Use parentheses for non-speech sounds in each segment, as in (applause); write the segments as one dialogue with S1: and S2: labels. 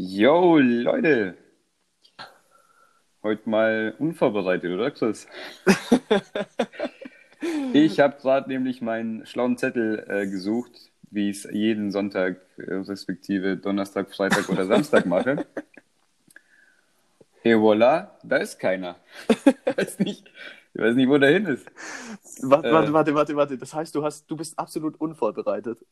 S1: Yo, Leute. Heute mal unvorbereitet, oder Chris? (laughs) ich habe gerade nämlich meinen schlauen Zettel äh, gesucht, wie ich es jeden Sonntag, äh, respektive Donnerstag, Freitag oder Samstag mache. Et voilà, da ist keiner. Ich (laughs) weiß nicht, ich weiß nicht wo der hin ist.
S2: Warte,
S1: Äh.
S2: warte, warte, warte, warte. Das heißt, du hast, du bist absolut unvorbereitet.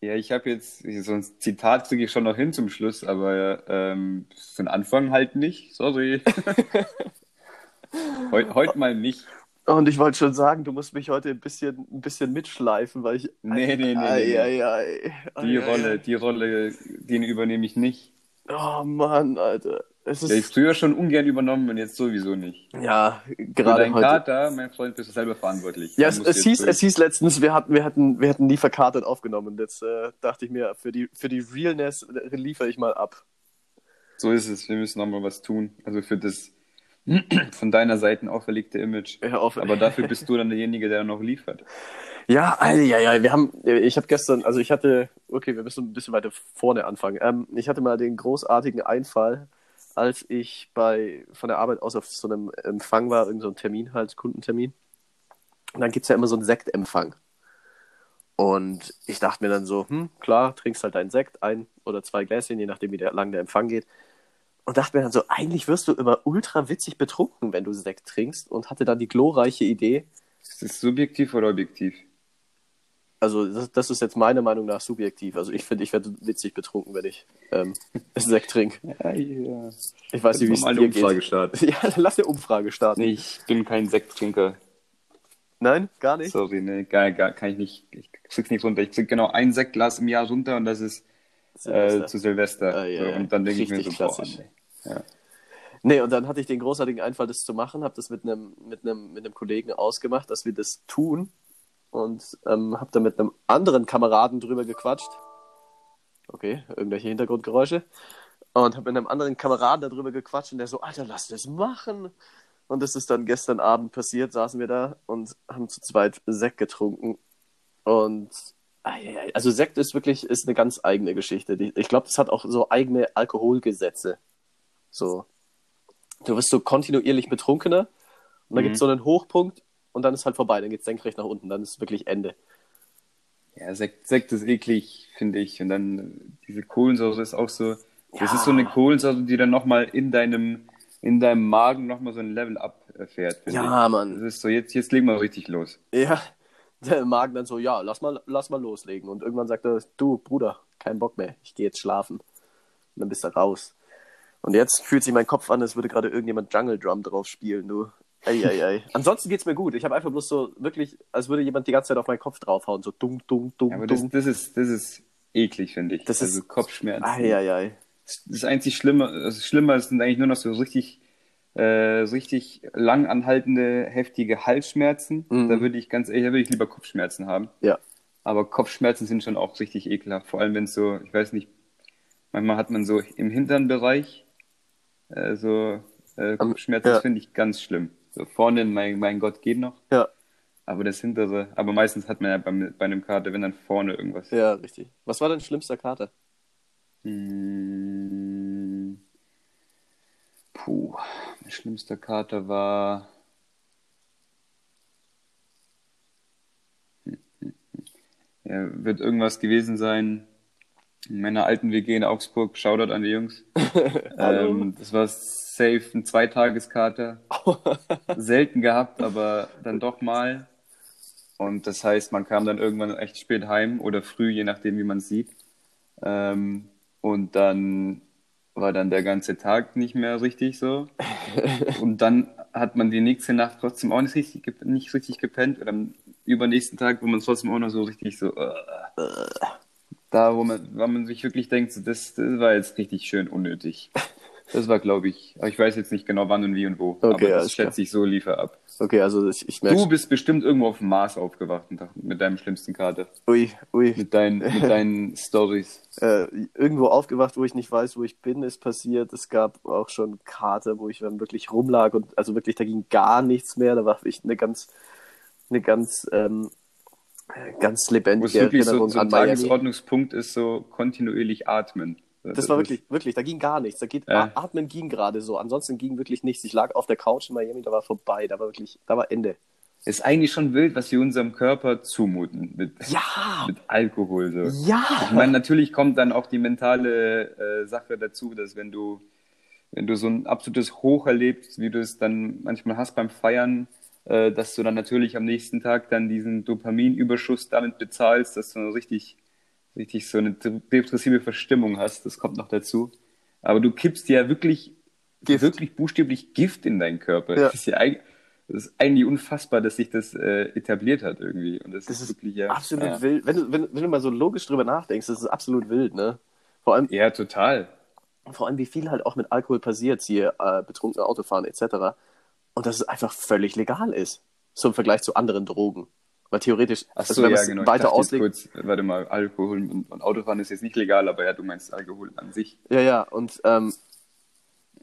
S1: Ja, ich habe jetzt, so ein Zitat kriege ich schon noch hin zum Schluss, aber ähm, für den Anfang halt nicht. Sorry. (laughs) Heut, heute mal nicht.
S2: Und ich wollte schon sagen, du musst mich heute ein bisschen, ein bisschen mitschleifen, weil ich.
S1: Nee, nee, nee,
S2: Ei, ei, ei.
S1: Die Rolle, die Rolle, den übernehme ich nicht.
S2: Oh Mann, Alter. Es
S1: Der ist
S2: ist.
S1: früher schon ungern übernommen und jetzt sowieso nicht.
S2: Ja,
S1: Für
S2: gerade
S1: deinen
S2: heute.
S1: Kater, mein Freund, bist du selber verantwortlich.
S2: Ja, es, es, hieß,
S1: durch.
S2: es hieß letztens, wir hatten, wir hatten, wir hatten nie verkartet aufgenommen. Und Jetzt äh, dachte ich mir, für die, für die Realness liefere ich mal ab.
S1: So ist es. Wir müssen nochmal was tun. Also für das (clears throat) von deiner Seite auferlegte Image.
S2: Hör auf.
S1: Aber dafür bist du dann derjenige, der noch liefert. (laughs)
S2: Ja, Alter, ja, ja, wir haben, ich habe gestern, also ich hatte, okay, wir müssen ein bisschen weiter vorne anfangen. Ähm, ich hatte mal den großartigen Einfall, als ich bei, von der Arbeit aus auf so einem Empfang war, irgendein so Termin halt, Kundentermin. Und dann gibt's ja immer so einen Sektempfang. Und ich dachte mir dann so, hm, klar, trinkst halt deinen Sekt, ein oder zwei Gläschen, je nachdem, wie der, lang der Empfang geht. Und dachte mir dann so, eigentlich wirst du immer ultra witzig betrunken, wenn du Sekt trinkst. Und hatte dann die glorreiche Idee,
S1: Ist das subjektiv oder objektiv?
S2: Also das, das ist jetzt meiner Meinung nach subjektiv. Also ich finde, ich werde witzig betrunken, wenn ich ähm, (laughs) Sekt trinke.
S1: Ja, ja.
S2: Ich weiß nicht, wie es dir
S1: eine Umfrage
S2: geht.
S1: starten. (laughs)
S2: Ja, dann lass eine Umfrage starten.
S1: Ich bin kein Sekttrinker.
S2: Nein, gar nicht.
S1: Sorry, ne, gar, gar, kann ich nicht. Ich krieg's nicht runter. Ich krieg genau ein Sektglas im Jahr runter und das ist
S2: Silvester.
S1: äh, zu Silvester.
S2: Ah, ja.
S1: Und dann denke ich mir so,
S2: Richtig
S1: boah,
S2: klassisch.
S1: nee. Ja.
S2: Nee, und dann hatte ich den großartigen Einfall, das zu machen, habe das mit einem mit einem mit einem Kollegen ausgemacht, dass wir das tun und ähm, habe dann mit einem anderen Kameraden drüber gequatscht. Okay, irgendwelche Hintergrundgeräusche. Und habe mit einem anderen Kameraden darüber gequatscht und der so, Alter, lass das machen. Und das ist dann gestern Abend passiert, saßen wir da und haben zu zweit Sekt getrunken. Und also Sekt ist wirklich ist eine ganz eigene Geschichte. Ich glaube, das hat auch so eigene Alkoholgesetze. So, du wirst so kontinuierlich betrunkener und
S1: Mhm.
S2: gibt es so einen Hochpunkt und dann ist halt vorbei, dann geht es senkrecht nach unten, dann ist wirklich Ende.
S1: Ja, Sekt, Sekt ist eklig, finde ich. Und dann äh, diese Kohlensäure ist auch so. Das
S2: Ja.
S1: ist so eine Kohlensäure, die dann nochmal in deinem, in deinem Magen nochmal so ein Level abfährt. finde
S2: Ja,
S1: ich.
S2: Mann.
S1: Das ist so, jetzt, jetzt legen wir richtig los.
S2: Ja, (laughs) der Magen dann so, ja, lass mal, lass mal loslegen. Und irgendwann sagt er, du, Bruder, kein Bock mehr, ich gehe jetzt schlafen. Und dann bist du raus. Und jetzt fühlt sich mein Kopf an, als würde gerade irgendjemand Jungle Drum drauf spielen, du. Eieiei. Ansonsten geht's mir gut. Ich habe einfach bloß so wirklich, als würde jemand die ganze Zeit auf meinen Kopf draufhauen, so dumm, dumm, dumm,
S1: Ja, aber das,
S2: dumm.
S1: das ist, das ist eklig, finde ich.
S2: Das
S1: also
S2: ist-
S1: Kopfschmerzen.
S2: Eieiei.
S1: Das einzig Schlimme, das Schlimme sind eigentlich nur noch so richtig, äh, so richtig lang anhaltende, heftige Halsschmerzen.
S2: Mhm.
S1: Da würde ich ganz ehrlich, da würde ich lieber Kopfschmerzen haben.
S2: Ja.
S1: Aber Kopfschmerzen sind schon auch richtig ekelhaft. Vor allem, wenn es so, ich weiß nicht, manchmal hat man so im hinteren Bereich äh, so äh, Kopfschmerzen,
S2: ja.
S1: das finde ich ganz schlimm. So vorne, mein, mein Gott, geht noch.
S2: Ja,
S1: Aber das hintere, aber meistens hat man ja beim, bei einem Kater, wenn dann vorne irgendwas.
S2: ja, richtig. Was war dein schlimmster Kater?
S1: Hm. Puh, mein schlimmster Kater war. Hm, hm, hm. Ja, wird irgendwas gewesen sein. In meiner alten WG in Augsburg, Shoutout an die Jungs. (laughs) Ähm, das war safe ein Zweitageskater. (laughs) Selten gehabt, aber dann doch mal. Und das heißt, man kam dann irgendwann echt spät heim oder früh, je nachdem, wie man sieht. Ähm, und dann war dann der ganze Tag nicht mehr richtig so. (laughs) Und dann hat man die nächste Nacht trotzdem auch nicht richtig, nicht richtig gepennt. Und am übernächsten Tag, wo man trotzdem auch noch so richtig so. Äh, da, wo man, wo man sich wirklich denkt, so, das, das war jetzt richtig schön unnötig. (laughs) Das war, glaube ich, aber ich weiß jetzt nicht genau wann und wie und wo.
S2: Okay,
S1: aber das
S2: alles klar.
S1: schätze ich so liefer ab.
S2: Okay, also ich, ich
S1: Du
S2: merke.
S1: bist bestimmt irgendwo auf dem Mars aufgewacht mit deinem schlimmsten Kater.
S2: Ui, ui.
S1: Mit deinen, (laughs) mit deinen Stories.
S2: Äh, irgendwo aufgewacht, wo ich nicht weiß, wo ich bin, ist passiert. Es gab auch schon Kater, wo ich dann wirklich rumlag und also wirklich, da ging gar nichts mehr. Da war ich eine ganz, eine ganz, ähm, ganz
S1: Wo es
S2: lebendige
S1: wirklich so,
S2: Erinnerung
S1: so ein
S2: an Miami.
S1: Tagesordnungspunkt ist, so kontinuierlich atmen.
S2: Das, war wirklich, wirklich, da ging gar nichts. Da geht,
S1: Ja.
S2: Atmen ging gerade so, ansonsten ging wirklich nichts. Ich lag auf der Couch in Miami, da war vorbei, da war wirklich, da war Ende.
S1: Ist eigentlich schon wild, was wir unserem Körper zumuten mit,
S2: Ja!
S1: mit Alkohol. So. Ich
S2: Ja!
S1: meine, natürlich kommt dann auch die mentale äh, Sache dazu, dass wenn du, wenn du so ein absolutes Hoch erlebst, wie du es dann manchmal hast beim Feiern, äh, dass du dann natürlich am nächsten Tag dann diesen Dopaminüberschuss damit bezahlst, dass du richtig, richtig so eine depressive Verstimmung hast. Das kommt noch dazu. Aber du kippst ja wirklich,
S2: Gift.
S1: wirklich buchstäblich Gift in deinen Körper.
S2: Ja.
S1: Das ist ja eigentlich, das ist eigentlich unfassbar, dass sich das äh, etabliert hat irgendwie. Und das,
S2: Das ist
S1: wirklich ja,
S2: Absolut
S1: ja.
S2: wild. Wenn du, wenn, wenn du mal so logisch drüber nachdenkst, das ist absolut wild, ne? Vor allem,
S1: Ja, total.
S2: vor allem wie viel halt auch mit Alkohol passiert, hier äh, betrunken Autofahren etc. Und dass es einfach völlig legal ist. So im Vergleich zu anderen Drogen. Weil theoretisch,
S1: Ach
S2: also
S1: so,
S2: wenn
S1: ja, genau. Ich
S2: weiter auslegt,
S1: kurz, warte mal, Alkohol und, und Autofahren ist jetzt nicht legal, aber ja, du meinst Alkohol an sich.
S2: Ja, ja, und ähm,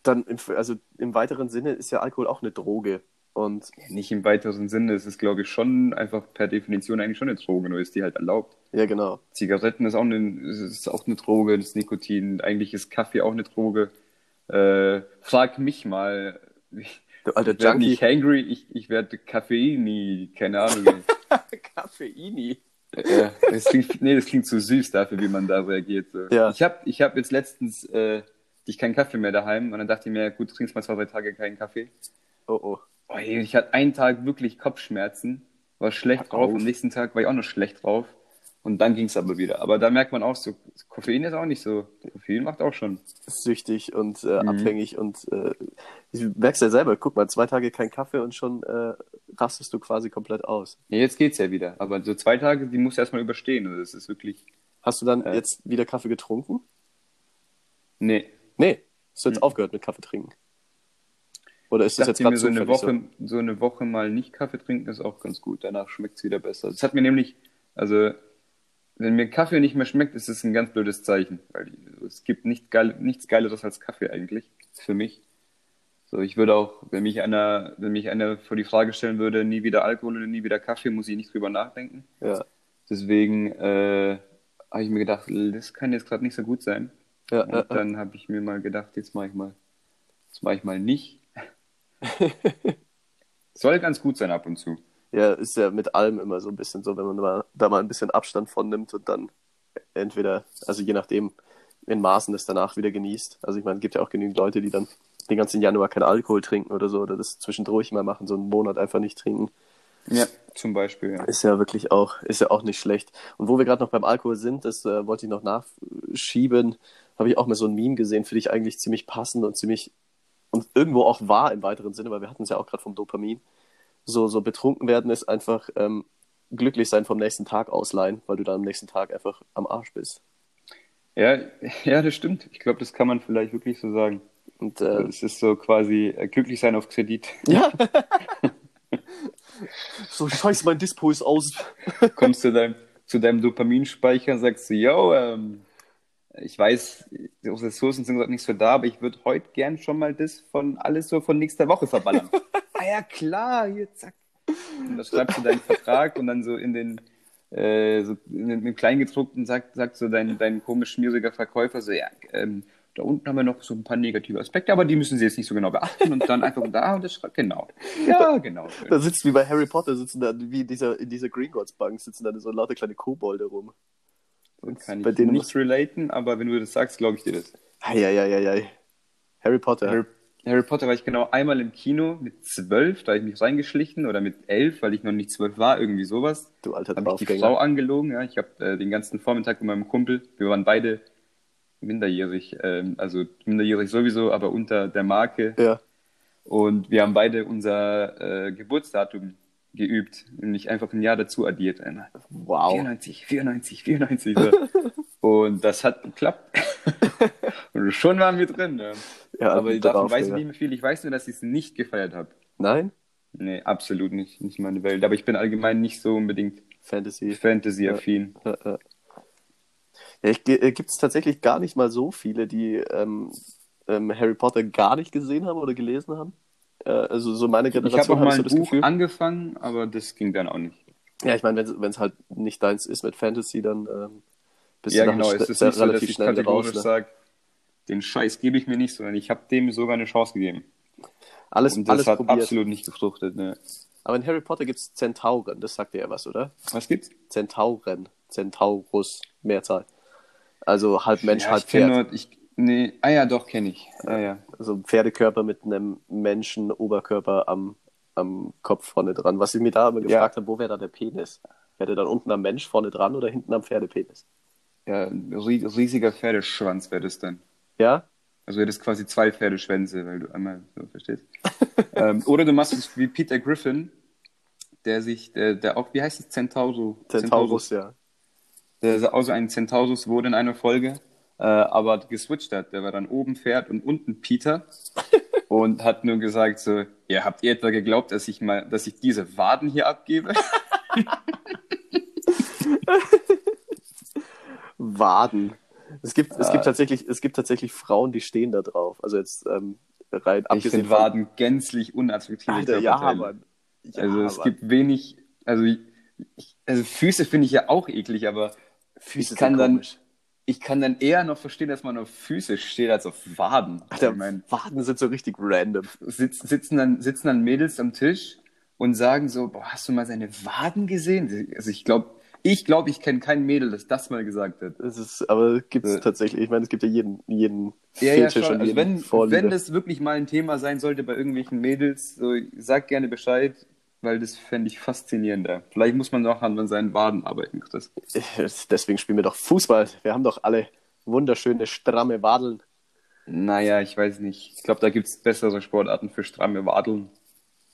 S2: dann, im, also im weiteren Sinne ist ja Alkohol auch eine Droge. Und
S1: Nicht im weiteren Sinne, es ist, glaube ich, schon einfach per Definition eigentlich schon eine Droge, nur ist die halt erlaubt.
S2: ja, genau.
S1: Zigaretten ist auch eine, ist auch eine Droge, das Nikotin. Eigentlich ist Kaffee auch eine Droge. Äh, frag mich mal. Ich
S2: Du alter
S1: werde
S2: Junkie.
S1: nicht hangry, ich, ich werde Koffeini, keine Ahnung. (laughs) (laughs)
S2: Koffeini.
S1: Ja, das klingt, nee, das klingt zu süß dafür, wie man da reagiert. So.
S2: Ja.
S1: Ich habe ich hab jetzt letztens äh, ich keinen Kaffee mehr daheim und dann dachte ich mir, gut, du trinkst mal zwei, drei Tage keinen Kaffee.
S2: Oh, oh.
S1: Oh, ey, ich hatte einen Tag wirklich Kopfschmerzen, war schlecht
S2: Hör
S1: drauf,
S2: auf.
S1: am nächsten Tag war ich auch noch schlecht drauf und dann ging es aber wieder. Aber da merkt man auch so, Koffein ist auch nicht so, Koffein macht auch schon.
S2: Süchtig und äh,
S1: Mhm.
S2: abhängig und äh, ich merk's ja selber. Guck mal, zwei Tage kein Kaffee und schon äh, rastest du quasi komplett aus.
S1: Ja, jetzt geht's ja wieder, aber so zwei Tage, die musst du erstmal überstehen. Also das ist wirklich,
S2: Hast du dann
S1: Äh.
S2: jetzt wieder Kaffee getrunken?
S1: nee.
S2: Nee. Hast du jetzt aufgehört mit Kaffee trinken? Oder ist
S1: Ich
S2: das jetzt gerade
S1: so eine Woche, so eine Woche mal nicht Kaffee trinken ist auch ganz gut. Danach schmeckt's wieder besser. Das hat mir nämlich, also wenn mir Kaffee nicht mehr schmeckt, ist es ein ganz blödes Zeichen, weil es gibt nicht geil, nichts Geileres als Kaffee eigentlich für mich. So, ich würde auch, wenn mich einer, wenn mich einer vor die Frage stellen würde, nie wieder Alkohol oder nie wieder Kaffee, muss ich nicht drüber nachdenken.
S2: Ja.
S1: Deswegen äh, habe ich mir gedacht, das kann jetzt gerade nicht so gut sein.
S2: Ja,
S1: Und
S2: ja.
S1: dann habe ich mir mal gedacht, jetzt mache ich mal, jetzt mache ich mal nicht. (laughs) Soll ganz gut sein ab und zu.
S2: Ja, ist ja mit allem immer so ein bisschen so, wenn man mal, da mal ein bisschen Abstand von nimmt und dann entweder, also je nachdem, in Maßen das danach wieder genießt. Also ich meine, es gibt ja auch genügend Leute, die dann den ganzen Januar keinen Alkohol trinken oder so, oder das zwischendurch mal machen, so einen Monat einfach nicht trinken.
S1: Ja, zum Beispiel. Ja.
S2: Ist ja wirklich auch, ist ja auch nicht schlecht. Und wo wir gerade noch beim Alkohol sind, das äh, wollte ich noch nachschieben, habe ich auch mal so ein Meme gesehen, finde ich eigentlich ziemlich passend und ziemlich und irgendwo auch wahr im weiteren Sinne, weil wir hatten es ja auch gerade vom Dopamin. So, so betrunken werden ist einfach ähm, glücklich sein vom nächsten Tag ausleihen, weil du dann am nächsten Tag einfach am Arsch bist.
S1: Ja, (laughs) ja, das stimmt. Ich glaube, das kann man vielleicht wirklich so sagen.
S2: Und äh,
S1: Es ist so quasi äh, glücklich sein auf Kredit.
S2: ja. (laughs) so scheiße, mein Dispo ist aus. (laughs)
S1: Kommst zu deinem, zu deinem Dopaminspeicher und sagst du, yo, ähm, ich weiß, die Ressourcen sind gerade nicht so da, aber ich würde heute gern schon mal das von alles so von nächster Woche verballern. Ah ja, klar, hier, zack. Und dann schreibst du deinen Vertrag und dann so in den, äh, so in den, im Kleingedruckten sagt, sagt so dein, dein komisch schmieriger Verkäufer so, ja, ähm, da unten haben wir noch so ein paar negative Aspekte, aber die müssen Sie jetzt nicht so genau beachten und dann einfach da und das schreibt, genau. Ja, genau. schön.
S2: Da sitzt wie bei Harry Potter, sitzen da, wie in dieser, in dieser Gringotts Bank, sitzen da so lauter kleine Kobolde rum. Und
S1: Kann
S2: bei
S1: ich
S2: denen
S1: nicht relaten, aber wenn du das sagst, glaube ich dir das.
S2: Eieieiei. Harry Potter.
S1: Harry, Harry Potter war ich genau einmal im Kino mit zwölf, da habe ich mich reingeschlichen oder mit elf, weil ich noch nicht zwölf war, irgendwie sowas.
S2: du alter
S1: Habe ich die Frau angelogen, ja. Ich habe äh, den ganzen Vormittag mit meinem Kumpel, wir waren beide minderjährig, ähm, also minderjährig sowieso, aber unter der Marke.
S2: Ja.
S1: Und wir haben beide unser äh, Geburtsdatum geübt, nämlich einfach ein Jahr dazu addiert. Einmal.
S2: Wow.
S1: 94, 94, 94. So. (laughs) Und das hat geklappt. (laughs) Und schon waren wir drin. Ja.
S2: Ja,
S1: Aber davon weiß ich nicht mehr viel. Ich weiß nur, dass ich es nicht gefeiert habe.
S2: Nein?
S1: Nee, absolut nicht. Nicht meine Welt. Aber ich bin allgemein nicht so unbedingt
S2: Fantasy.
S1: Fantasy-affin.
S2: Ja, ja. Ja, ich, äh, gibt es tatsächlich gar nicht mal so viele, die ähm, ähm, Harry Potter gar nicht gesehen haben oder gelesen haben. Äh, also so meine
S1: Ich habe
S2: Generation
S1: auch mal
S2: so
S1: ein
S2: das
S1: Buch
S2: Gefühl.
S1: angefangen, aber das ging dann auch nicht.
S2: Ja, ich meine, wenn es halt nicht deins ist mit Fantasy, dann ähm, bist
S1: ja,
S2: du
S1: genau. Es ist nicht so, dass
S2: relativ
S1: ich kategorisch
S2: raus. Ne?
S1: sage, den Scheiß gebe ich mir nicht, sondern ich habe dem sogar eine Chance gegeben.
S2: Alles,
S1: Und das
S2: alles
S1: hat
S2: probiert.
S1: absolut nicht gefruchtet. Ne.
S2: Aber in Harry Potter gibt es Zentauren, das sagt dir ja was, oder?
S1: Was gibt's?
S2: Zentauren, Centaurus, Mehrzahl. Also halb Mensch,
S1: ja,
S2: halb Pferd.
S1: nur, ich, nee, ah ja, doch, kenne ich. Ja, ja.
S2: Also ein Pferdekörper mit einem Menschen-Oberkörper am, am Kopf vorne dran. Was ich mir da immer
S1: Ja.
S2: gefragt habe, wo wäre da der Penis? Wäre der dann unten am Mensch vorne dran oder hinten am Pferdepenis?
S1: ja riesiger Pferdeschwanz wäre das dann.
S2: Ja?
S1: Also wäre das quasi zwei Pferdeschwänze, weil du einmal so verstehst. (laughs) ähm, oder du machst es wie Peter Griffin, der sich, der, der auch, wie heißt es, Centauro?
S2: Centaurus, ja.
S1: Der auch so ein Centaurus wurde in einer Folge, äh, aber geswitcht hat. Der war dann oben Pferd und unten Peter (laughs) und hat nur gesagt so, ja, habt ihr etwa geglaubt, dass ich mal, dass ich diese Waden hier abgebe? (laughs)
S2: Waden. Es gibt, es gibt tatsächlich, es gibt tatsächlich Frauen, die stehen da drauf. Also jetzt ähm, rein
S1: Ich
S2: abgesehen
S1: finde Waden gänzlich unattraktive
S2: Alter, ja. Mann. Ja,
S1: Also es
S2: Mann.
S1: gibt wenig, also, ich, also Füße finde ich ja auch eklig, aber
S2: Füße
S1: ich kann dann-
S2: komisch.
S1: ich kann dann eher noch verstehen, dass man auf Füße steht als auf Waden.
S2: Alter,
S1: ich mein,
S2: Waden sind so richtig random.
S1: sitz, sitzen, dann, sitzen dann Mädels am Tisch und sagen so, boah, hast du mal seine Waden gesehen? Also ich glaube, ich glaube, ich kenne kein Mädel, das das mal gesagt hat.
S2: Das ist, aber gibt es
S1: Äh.
S2: tatsächlich. Ich meine, es gibt ja jeden, jeden
S1: Ja, ja,
S2: Fetisch
S1: schon.
S2: und
S1: Also
S2: jeden
S1: wenn,
S2: Vorliebe.
S1: wenn das wirklich mal ein Thema sein sollte bei irgendwelchen Mädels, so sag gerne Bescheid, weil das fände ich faszinierender. Vielleicht muss man noch an seinen Waden arbeiten, Chris.
S2: Deswegen spielen wir doch Fußball. Wir haben doch alle wunderschöne, stramme Wadeln.
S1: Naja, ich weiß nicht. Ich glaube, da gibt es bessere Sportarten für stramme Wadeln.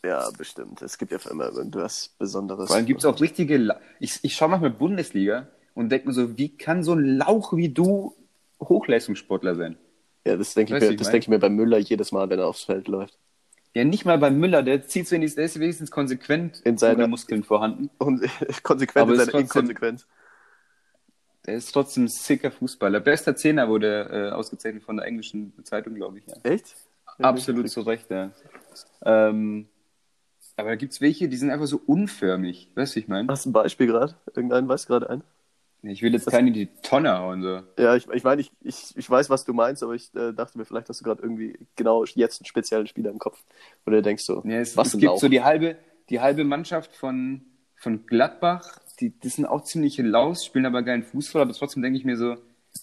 S2: Ja, bestimmt. Es gibt ja immer irgendwas Besonderes.
S1: Vor allem gibt es auch richtige. La ich ich schaue manchmal Bundesliga und denke mir so, wie kann so ein Lauch wie du Hochleistungssportler sein?
S2: ja, das denke ich, mir,
S1: ich
S2: das denk ich mir bei Müller jedes Mal, wenn er aufs Feld läuft.
S1: Ja, nicht mal bei Müller, der zieht wenigstens, der ist wenigstens konsequent
S2: In
S1: ohne Muskeln vorhanden.
S2: Und (laughs) konsequent
S1: Aber
S2: in
S1: ist
S2: seiner Inkonsequenz.
S1: Der ist trotzdem ein sicker Fußballer. Bester Zehner wurde äh, ausgezeichnet von der englischen Zeitung, glaube ich. Ja.
S2: Echt?
S1: Absolut zu Recht, ja. Ähm, aber da gibt es welche, die sind einfach so unförmig. Weißt du, ich meine?
S2: Hast du ein Beispiel gerade? Irgendeinen weiß gerade ein?
S1: Ich will jetzt keinen in die Tonne hauen. So.
S2: Ja, ich, ich meine, ich, ich, ich weiß, was du meinst, aber ich äh, dachte mir, vielleicht hast du gerade irgendwie genau jetzt einen speziellen Spieler im Kopf. Oder du denkst so,
S1: Ja, es,
S2: was
S1: es gibt
S2: Lauch.
S1: so die halbe, die halbe Mannschaft von, von Gladbach, die, die sind auch ziemliche Laus, spielen aber geilen Fußball, aber trotzdem denke ich mir so,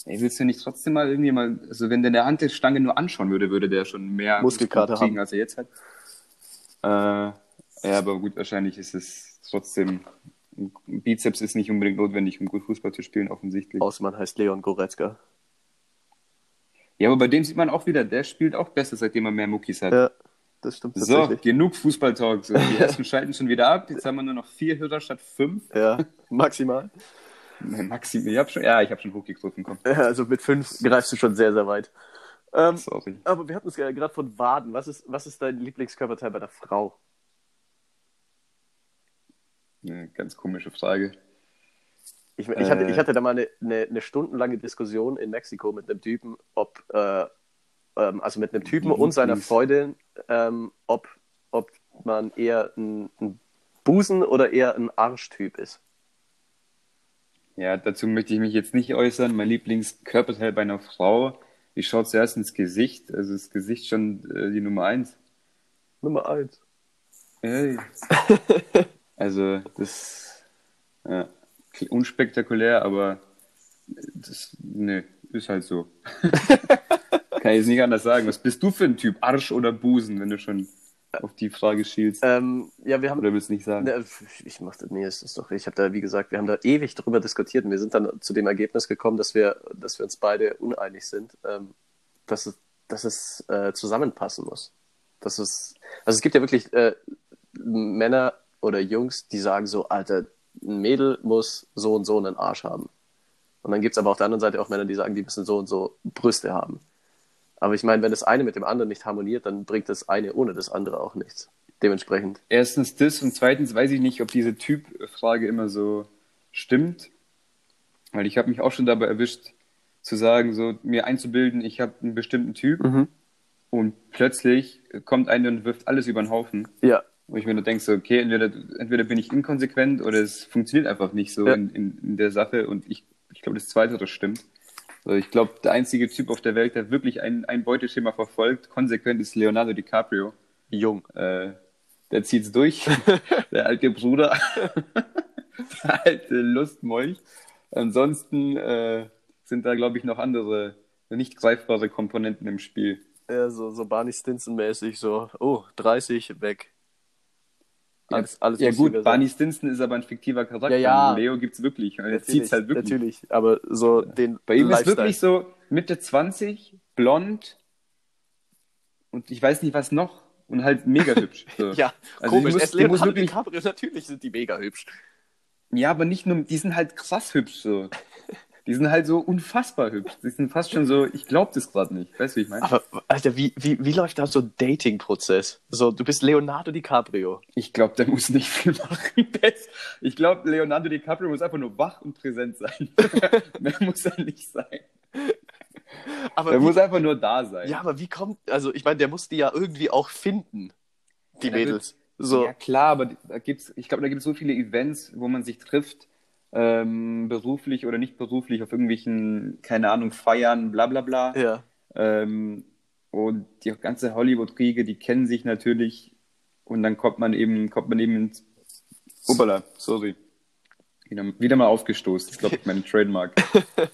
S1: ey, willst du nicht trotzdem mal irgendwie mal, also wenn der der Hantelstange nur anschauen würde, würde der schon mehr
S2: Muskelkater
S1: kriegen,
S2: haben.
S1: als er jetzt hat. Äh, ja, aber gut, wahrscheinlich ist es trotzdem, ein Bizeps ist nicht unbedingt notwendig, um gut Fußball zu spielen, offensichtlich.
S2: Außer man heißt Leon Goretzka.
S1: Ja, aber bei dem sieht man auch wieder, der spielt auch besser, seitdem er mehr Muckis hat.
S2: Ja, das stimmt
S1: So, genug Fußballtalk. So, die (laughs) ersten schalten schon wieder ab. Jetzt haben wir nur noch vier Hörer statt fünf.
S2: Ja, maximal.
S1: Maxim, ich hab schon, ja, ich habe schon hochgegriffen. Komm.
S2: Ja, also mit fünf greifst du schon sehr, sehr weit. Ähm,
S1: Sorry.
S2: aber wir hatten es ja gerade von Waden. Was ist, was ist dein Lieblingskörperteil bei der Frau?
S1: Eine ganz komische Frage.
S2: Ich, ich, hatte,
S1: Äh.
S2: ich hatte da mal eine, eine, eine stundenlange Diskussion in Mexiko mit einem Typen, ob, äh, ähm, also mit einem Typen und seiner Freundin, ähm, ob, ob man eher ein, ein Busen- oder eher ein Arschtyp ist.
S1: Ja, dazu möchte ich mich jetzt nicht äußern. Mein Lieblingskörperteil bei einer Frau, ich schaue zuerst ins Gesicht. Also das Gesicht schon äh, die Nummer eins.
S2: Nummer eins.
S1: Ey. (laughs) Also das ja, unspektakulär, aber das ne, ist halt so. (laughs) Kann ich jetzt nicht anders sagen. Was bist du für ein Typ? Arsch oder Busen, wenn du schon auf die Frage schielst?
S2: Ähm, ja, wir haben.
S1: Oder willst du nicht sagen?
S2: Ne, ich mach das, nee, es ist doch, ich habe da, wie gesagt, wir haben da ewig drüber diskutiert und wir sind dann zu dem Ergebnis gekommen, dass wir, dass wir uns beide uneinig sind, ähm, dass es, dass es äh, zusammenpassen muss. Dass es, also es gibt ja wirklich äh, Männer oder Jungs, die sagen so, Alter, ein Mädel muss so und so einen Arsch haben. Und dann gibt es aber auf der anderen Seite auch Männer, die sagen, die müssen so und so Brüste haben. Aber ich meine, wenn das eine mit dem anderen nicht harmoniert, dann bringt das eine ohne das andere auch nichts. Dementsprechend.
S1: Erstens das und zweitens weiß ich nicht, ob diese Typfrage immer so stimmt. Weil ich habe mich auch schon dabei erwischt, zu sagen, so mir einzubilden, ich habe einen bestimmten Typ
S2: Mhm.
S1: und plötzlich kommt einer und wirft alles über den Haufen.
S2: Ja,
S1: Wo ich mir nur denke, so, okay, entweder, entweder bin ich inkonsequent oder es funktioniert einfach nicht so
S2: Ja.
S1: in, in, in der Sache und ich, ich glaube, das Zweite das stimmt. So, ich glaube, der einzige Typ auf der Welt, der wirklich ein, ein Beuteschema verfolgt, konsequent ist Leonardo DiCaprio.
S2: Jung.
S1: Äh, der zieht's durch. (laughs) der alte Bruder. (laughs) der alte Lustmolch. Ansonsten äh, sind da, glaube ich, noch andere nicht greifbare Komponenten im Spiel.
S2: Ja, so, so Barney Stinson-mäßig, so, oh, 30 weg.
S1: Alles, alles ja gut, Barney Stinson ist aber ein fiktiver Charakter.
S2: Ja, ja.
S1: Leo gibt's wirklich. Er zieht's halt wirklich.
S2: Natürlich, aber so den
S1: Bei ihm Lifestyle. ist wirklich so Mitte 20, blond und ich weiß nicht was noch und halt mega (laughs) hübsch. So.
S2: ja, also komisch. Muss, es Leonardo wirklich... DiCaprio, natürlich sind die mega hübsch.
S1: Ja, aber nicht nur, die sind halt krass hübsch so. (laughs) Die sind halt so unfassbar hübsch. Die sind fast schon so, ich glaube das gerade nicht. Weißt du, wie ich meine?
S2: Aber, Alter, wie, wie, wie läuft da so ein Dating-Prozess? So, du bist Leonardo DiCaprio.
S1: Ich glaube, der muss nicht viel machen. (laughs) Ich glaube, Leonardo DiCaprio muss einfach nur wach und präsent sein. (laughs) Mehr muss er nicht sein. Aber er wie, muss einfach nur da sein.
S2: Ja, aber wie kommt, also ich meine, der muss die ja irgendwie auch finden, die ja, Mädels.
S1: Wird, so. Ja, klar, aber da gibt's, ich glaube, da gibt es so viele Events, wo man sich trifft ähm, beruflich oder nicht beruflich auf irgendwelchen, keine Ahnung, Feiern, bla bla bla.
S2: Ja.
S1: Ähm, und die ganze Hollywood-Riege, die kennen sich natürlich und dann kommt man eben, kommt man eben ins. Uppala, sorry. Wieder, wieder mal aufgestoßen. Ich glaube, (laughs) mein Trademark.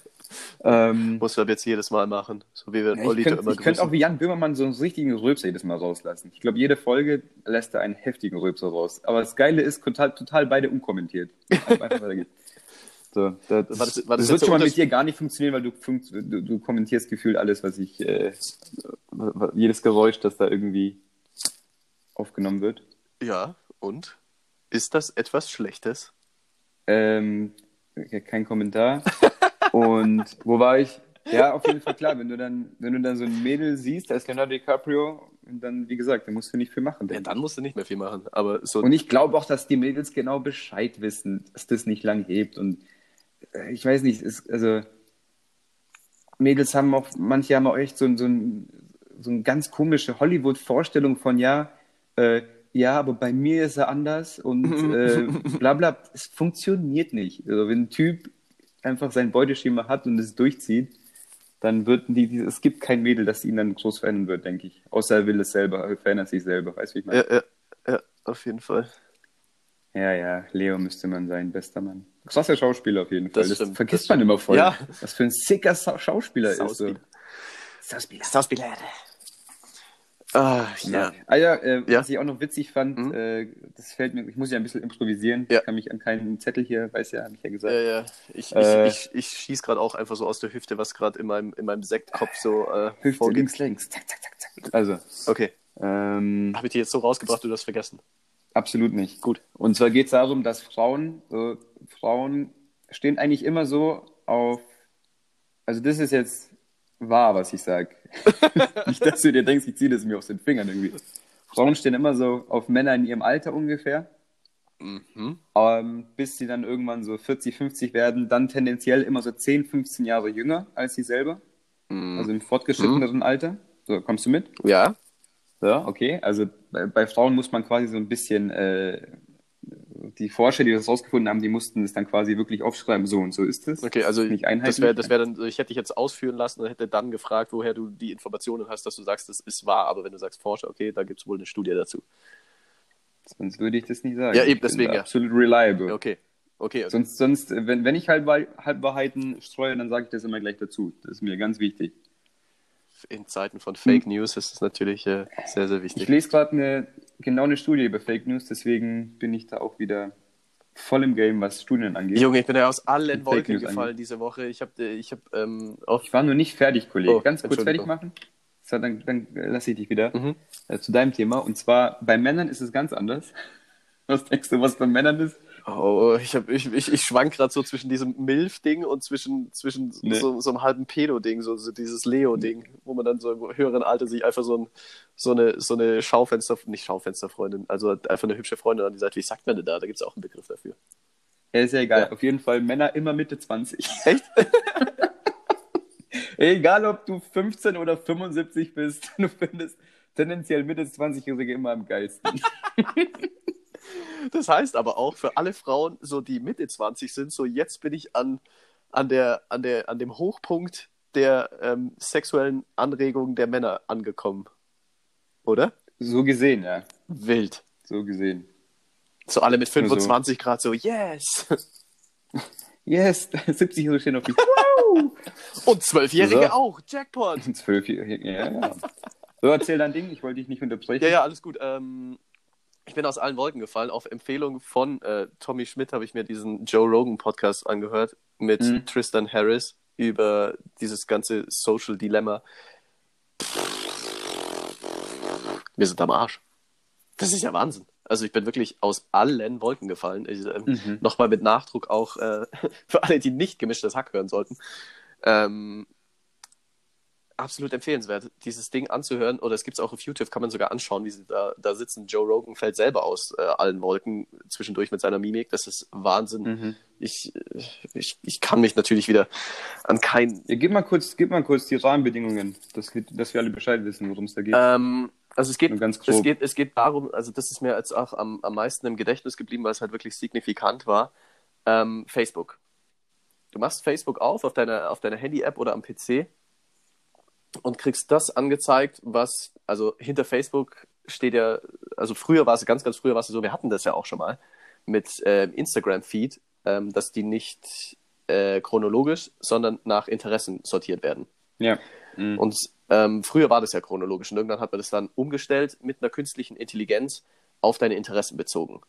S1: (laughs)
S2: ähm, Muss man jetzt jedes Mal machen, so wie wir
S1: ja, Olli immer Ich könnte auch wie Jan Böhmermann so einen richtigen Rülpser jedes Mal rauslassen. Ich glaube, jede Folge lässt er einen heftigen Rülpser raus. Aber das Geile ist, total, total beide unkommentiert. Einfach weitergeht. So, das, war das, war das, das wird schon mal mit dir gar nicht funktionieren, weil du, funkt, du, du kommentierst gefühlt alles, was ich, äh, jedes Geräusch, das da irgendwie aufgenommen wird.
S2: Ja, und? Ist das etwas Schlechtes?
S1: Ähm, kein Kommentar. (laughs) und wo war ich? Ja, auf jeden Fall klar, wenn du dann, wenn du dann so ein Mädel siehst, da ist Leonardo DiCaprio, und dann, wie gesagt, da musst du nicht viel machen.
S2: Ja, dann musst du nicht mehr viel machen. Aber so
S1: und ich glaube auch, dass die Mädels genau Bescheid wissen, dass das nicht lang hebt und ich weiß nicht, ist, also Mädels haben auch, manche haben auch echt so, so, ein, so eine ganz komische Hollywood-Vorstellung von, ja, äh, ja, aber bei mir ist er anders und (laughs) äh, bla bla. Es funktioniert nicht. Also wenn ein Typ einfach sein Beuteschema hat und es durchzieht, dann wird die, die, es gibt kein Mädel, das ihn dann groß verändern wird, denke ich. Außer er will es selber, er verändert sich selber, weißt du, wie ich meine?
S2: Ja, ja, ja, auf jeden Fall.
S1: Ja, ja, Leo müsste man sein, bester Mann. Krasser Schauspieler auf jeden Fall. Das, das stimmt, vergisst das man immer voll. Ja. Was für ein sicker Schauspieler Schauspieler. ist.
S2: So. Schauspieler. Schauspieler. Ah,
S1: ja. Ah, ja, äh, ja, was ich auch noch witzig fand, mhm. äh, das fällt mir, ich muss ja ein bisschen improvisieren. Ja. Ich kann mich an keinen Zettel hier, weiß ja, habe ich ja gesagt.
S2: Ja, ja. Ich, äh, ich, ich, ich schieße gerade auch einfach so aus der Hüfte, was gerade in meinem, in meinem Sektkopf so äh,
S1: Hüfte, vorgeht. links, links. Zack, zack, zack, zack. Also.
S2: Okay. Ähm, Habe ich dir jetzt so rausgebracht, du hast vergessen?
S1: Absolut nicht. Gut. Und zwar geht es darum, dass Frauen, äh, Frauen stehen eigentlich immer so auf, also das ist jetzt wahr, was ich sage. (laughs) nicht, dass du dir denkst, ich ziehe das mir aus den Fingern irgendwie. Frauen stehen immer so auf Männer in ihrem Alter ungefähr. Mhm. Ähm, bis sie dann irgendwann so 40, 50 werden, dann tendenziell immer so 10, 15 Jahre jünger als sie selber. Mhm. Also im fortgeschritteneren mhm. Alter. So, kommst du mit?
S2: Ja.
S1: Ja, okay. Also bei, bei Frauen muss man quasi so ein bisschen, äh, die Forscher, die das rausgefunden haben, die mussten es dann quasi wirklich aufschreiben, so und so ist es.
S2: Okay, also nicht das wäre das wär dann, ich hätte dich jetzt ausführen lassen und hätte dann gefragt, woher du die Informationen hast, dass du sagst, das ist wahr, aber wenn du sagst Forscher, okay, da gibt es wohl eine Studie dazu.
S1: Sonst würde ich das nicht sagen.
S2: Ja, eben, deswegen. Ja.
S1: Absolut reliable.
S2: Okay. Okay, okay.
S1: Sonst, sonst wenn, wenn ich Halbwahrheiten streue, dann sage ich das immer gleich dazu. Das ist mir ganz wichtig
S2: in Zeiten von Fake hm. News ist es natürlich äh, sehr, sehr wichtig.
S1: Ich lese gerade eine, genau eine Studie über Fake News, deswegen bin ich da auch wieder voll im Game, was Studien angeht.
S2: Junge, ich bin ja aus allen Wolken gefallen angeht. diese Woche. Ich, hab, ich, hab, ähm,
S1: ich war nur nicht fertig, Kollege. Oh, Ganz kurz fertig machen. So, dann, dann lasse ich dich wieder mhm. äh, zu deinem Thema. Und zwar, bei Männern ist es ganz anders. (laughs) Was denkst du, was bei Männern ist?
S2: Oh, ich, hab, ich, ich, ich schwank gerade so zwischen diesem Milf-Ding und zwischen, zwischen nee. so, so einem halben Pedo-Ding, so, so dieses Leo-Ding, wo man dann so im höheren Alter sich einfach so, ein, so, eine, so eine Schaufenster, nicht Schaufensterfreundin, also einfach eine hübsche Freundin an die Seite. Wie sagt man denn da? Da gibt es auch einen Begriff dafür.
S1: Ja, ist ja egal. Ja. Auf jeden Fall Männer immer Mitte 20.
S2: Echt? (laughs)
S1: egal, ob du 15 oder 75 bist, (laughs) du findest tendenziell Mitte 20-Jährige immer am geilsten. (laughs)
S2: Das heißt aber auch für alle Frauen, so die Mitte 20 sind, so jetzt bin ich an, an, der, an, der, an dem Hochpunkt der ähm, sexuellen Anregungen der Männer angekommen. Oder?
S1: So gesehen, ja.
S2: Wild.
S1: So gesehen.
S2: So alle mit 25 so. Grad so, yes. (laughs)
S1: Yes, (laughs) 70 so stehen auf die.
S2: Und Zwölfjährige so. auch, Jackpot. (laughs)
S1: Zwölfjährige, ja, ja. So, erzähl dein Ding, ich wollte dich nicht unterbrechen.
S2: Ja, ja, alles gut. Ähm, ich bin aus allen Wolken gefallen. Auf Empfehlung von äh, Tommy Schmidt habe ich mir diesen Joe Rogan Podcast angehört mit mhm. Tristan Harris über dieses ganze Social Dilemma. Wir sind am Arsch. Das ist ja Wahnsinn. Also ich bin wirklich aus allen Wolken gefallen. Ich, ähm, mhm. Nochmal mit Nachdruck auch äh, (laughs) für alle, die nicht gemischtes Hack hören sollten. Ähm, absolut empfehlenswert, dieses Ding anzuhören. Oder es gibt es auch auf YouTube, kann man sogar anschauen, wie sie da, da sitzen. Joe Rogan fällt selber aus äh, allen Wolken zwischendurch mit seiner Mimik. Das ist Wahnsinn. Mhm. Ich, ich, ich kann mich natürlich wieder an kein.
S1: Ja, gib, mal kurz, gib mal kurz die Rahmenbedingungen, dass, dass wir alle Bescheid wissen, worum es da geht.
S2: Ähm, also es geht, es geht, es geht darum, also das ist mir jetzt auch am, am meisten im Gedächtnis geblieben, weil es halt wirklich signifikant war. Ähm, Facebook. Du machst Facebook auf auf deiner, auf deiner Handy-App oder am PC und kriegst das angezeigt, was, also hinter Facebook steht ja, also früher war es, ganz, ganz früher war es so, wir hatten das ja auch schon mal mit äh, Instagram-Feed, ähm, dass die nicht äh, chronologisch, sondern nach Interessen sortiert werden.
S1: Ja.
S2: Mhm. Und ähm, früher war das ja chronologisch und irgendwann hat man das dann umgestellt mit einer künstlichen Intelligenz auf deine Interessen bezogen.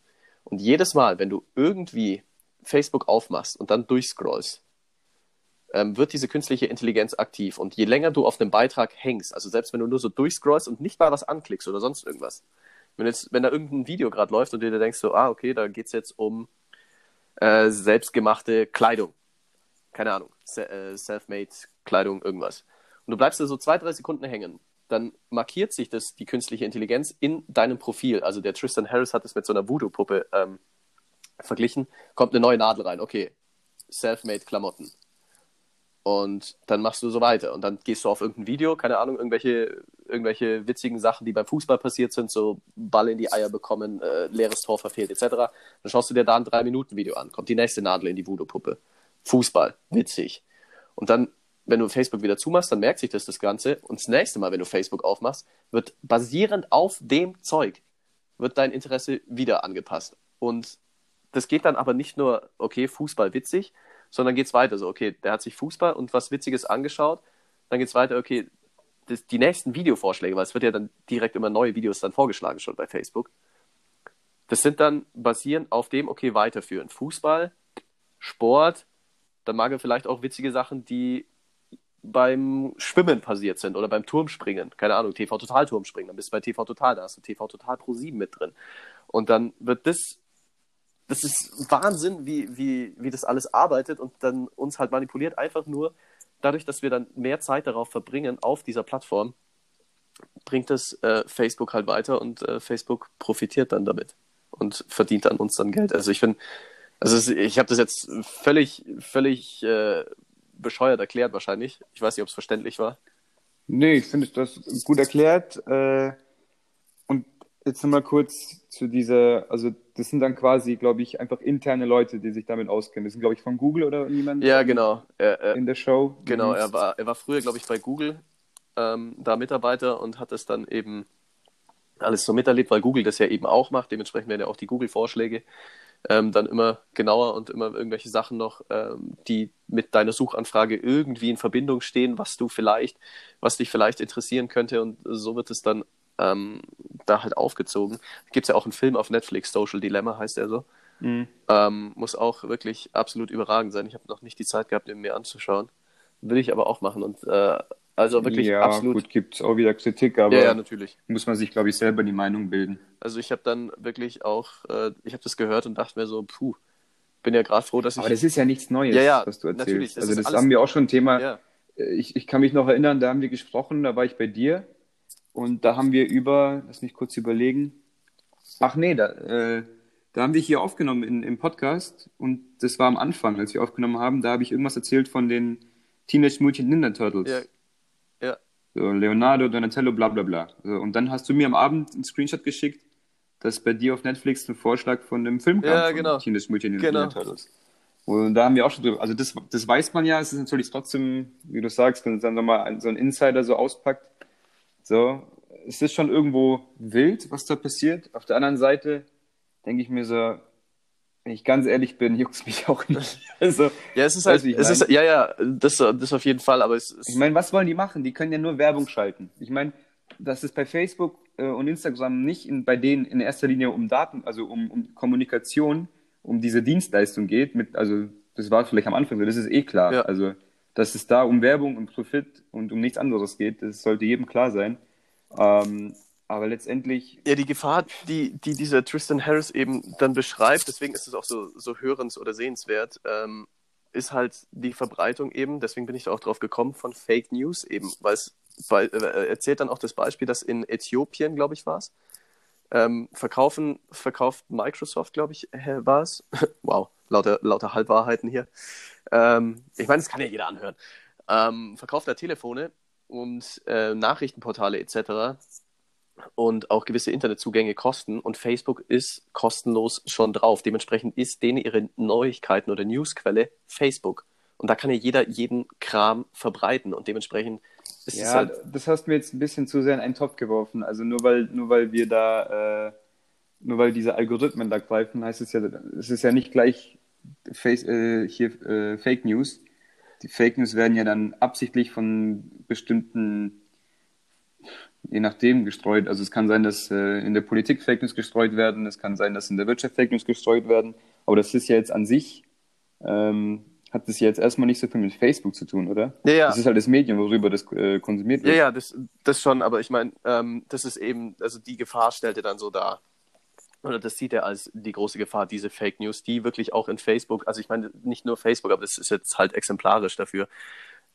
S2: Und jedes Mal, wenn du irgendwie Facebook aufmachst und dann durchscrollst, ähm, wird diese künstliche Intelligenz aktiv. Und je länger du auf dem Beitrag hängst, also selbst wenn du nur so durchscrollst und nicht mal was anklickst oder sonst irgendwas, wenn, jetzt, wenn da irgendein Video gerade läuft und du dir denkst so, ah, okay, da geht es jetzt um äh, selbstgemachte Kleidung. Keine Ahnung, äh, self-made Kleidung, irgendwas. Und du bleibst da so zwei, drei Sekunden hängen. Dann markiert sich das, die künstliche Intelligenz, in deinem Profil. Also der Tristan Harris hat es mit so einer Voodoo-Puppe ähm, verglichen. Kommt eine neue Nadel rein. Okay, self-made Klamotten. Und dann machst du so weiter. Und dann gehst du auf irgendein Video, keine Ahnung, irgendwelche, irgendwelche witzigen Sachen, die beim Fußball passiert sind, so Ball in die Eier bekommen, äh, leeres Tor verfehlt, etc. Dann schaust du dir da ein 3-Minuten-Video an. Kommt die nächste Nadel in die Voodoo-Puppe. Fußball, witzig. Und dann wenn du Facebook wieder zumachst, dann merkt sich das das Ganze. Und das nächste Mal, wenn du Facebook aufmachst, wird basierend auf dem Zeug, wird dein Interesse wieder angepasst. Und das geht dann aber nicht nur, okay, Fußball witzig, sondern geht es weiter. So, okay, der hat sich Fußball und was Witziges angeschaut. Dann geht es weiter, okay, das, die nächsten Videovorschläge, weil es wird ja dann direkt immer neue Videos dann vorgeschlagen schon bei Facebook. Das sind dann basierend auf dem, okay, weiterführen. Fußball, Sport, dann mag er vielleicht auch witzige Sachen, die beim Schwimmen passiert sind oder beim Turmspringen. Keine Ahnung, TV Total Turmspringen. Dann bist du bei TV Total, da hast du TV Total Pro 7 mit drin. Und dann wird das, das ist Wahnsinn, wie, wie, wie das alles arbeitet und dann uns halt manipuliert, einfach nur dadurch, dass wir dann mehr Zeit darauf verbringen, auf dieser Plattform, bringt es äh, Facebook halt weiter und äh, Facebook profitiert dann damit und verdient an uns dann Geld. Also ich finde, also ich habe das jetzt völlig, völlig äh, bescheuert erklärt wahrscheinlich. Ich weiß nicht, ob es verständlich war.
S1: Nee, ich finde das gut erklärt. Äh, jetzt nochmal kurz zu dieser, also das sind dann quasi, glaube ich, einfach interne Leute, die sich damit auskennen. Das sind, glaube ich, von Google oder niemand?
S2: Ja, genau.
S1: Er, er, in der Show.
S2: Genau, er war, er war früher, glaube ich, bei Google ähm, da Mitarbeiter und hat es dann eben alles so miterlebt, weil Google das ja eben auch macht. Dementsprechend werden ja auch die Google-Vorschläge ähm, dann immer genauer und immer irgendwelche Sachen noch, ähm, die mit deiner Suchanfrage irgendwie in Verbindung stehen, was du vielleicht, was dich vielleicht interessieren könnte und so wird es dann ähm, da halt aufgezogen. Gibt es ja auch einen Film auf Netflix, Social Dilemma heißt er so. Mhm. Ähm, muss auch wirklich absolut überragend sein. Ich habe noch nicht die Zeit gehabt, ihn mir anzuschauen. Will ich aber auch machen und äh, also wirklich
S1: ja,
S2: absolut.
S1: gut, gibt es auch wieder Kritik, aber
S2: ja, ja, natürlich.
S1: muss man sich, glaube ich, selber die Meinung bilden.
S2: Also ich habe dann wirklich auch, äh, ich habe das gehört und dachte mir so, puh, bin ja gerade froh, dass ich.
S1: Aber das ist ja nichts Neues,
S2: ja, ja,
S1: was du erzählst. Natürlich, das also das haben wir auch schon ein Thema. Ja. Äh, ich, ich kann mich noch erinnern, da haben wir gesprochen, da war ich bei dir und da haben wir über, lass mich kurz überlegen. Ach nee, da, äh, da haben wir hier aufgenommen in, im Podcast und das war am Anfang, als wir aufgenommen haben, da habe ich irgendwas erzählt von den Teenage Mutant Ninja Turtles.
S2: Ja,
S1: so, Leonardo, Donatello, bla bla bla. So, und dann hast du mir am Abend einen Screenshot geschickt, dass bei dir auf Netflix ein Vorschlag von einem Film kam.
S2: Ja, genau.
S1: Teenage Mutant
S2: Ninja
S1: genau. Turtles. Und da haben wir auch schon drüber, also das, das weiß man ja, es ist natürlich trotzdem, wie du sagst, wenn es dann nochmal so ein Insider so auspackt, so, es ist schon irgendwo wild, was da passiert. Auf der anderen Seite denke ich mir so, wenn ich ganz ehrlich bin, (laughs) juckt mich auch nicht. Also,
S2: ja, es ist halt, es ist, ja, ja, das, das auf jeden Fall, aber es ist.
S1: Ich meine, was wollen die machen? Die können ja nur Werbung schalten. Ich meine, dass es bei Facebook äh, und Instagram nicht in, bei denen in erster Linie um Daten, also um, um Kommunikation, um diese Dienstleistung geht, mit, also das war vielleicht am Anfang so, das ist eh klar. Ja. Also, dass es da um Werbung und Profit und um nichts anderes geht, das sollte jedem klar sein. Ähm, aber letztendlich.
S2: Ja, die Gefahr, die, die dieser Tristan Harris eben dann beschreibt, deswegen ist es auch so, so hörens- oder sehenswert, ähm, ist halt die Verbreitung eben, deswegen bin ich da auch drauf gekommen, von Fake News eben, weil es weil, äh, erzählt dann auch das Beispiel, dass in Äthiopien, glaube ich, war es, ähm, verkaufen, verkauft Microsoft, glaube ich, äh, war es. (laughs) wow, lauter, lauter Halbwahrheiten hier. Ähm, ich meine, das kann ja jeder anhören. Ähm, verkauft er Telefone und äh, Nachrichtenportale etc. Und auch gewisse Internetzugänge kosten und Facebook ist kostenlos schon drauf. Dementsprechend ist denen ihre Neuigkeiten oder Newsquelle Facebook. Und da kann ja jeder jeden Kram verbreiten und dementsprechend
S1: ist ja, es halt. Das hast du mir jetzt ein bisschen zu sehr in einen Topf geworfen. Also nur weil, nur weil wir da, äh, nur weil diese Algorithmen da greifen, heißt es ja, es ist ja nicht gleich Face, äh, hier äh, Fake News. Die Fake News werden ja dann absichtlich von bestimmten, je nachdem, gestreut. Also es kann sein, dass äh, in der Politik Fake News gestreut werden, es kann sein, dass in der Wirtschaft Fake News gestreut werden. Aber das ist ja jetzt an sich ähm, hat das jetzt erstmal nicht so viel mit Facebook zu tun, oder?
S2: Ja, ja.
S1: Das ist halt das Medium, worüber das äh, konsumiert
S2: wird. Ja, ja, das, das schon, aber ich meine, ähm, das ist eben, also die Gefahr stellt er dann so dar. Oder das sieht er als die große Gefahr, diese Fake News, die wirklich auch in Facebook, also ich meine nicht nur Facebook, aber das ist jetzt halt exemplarisch dafür,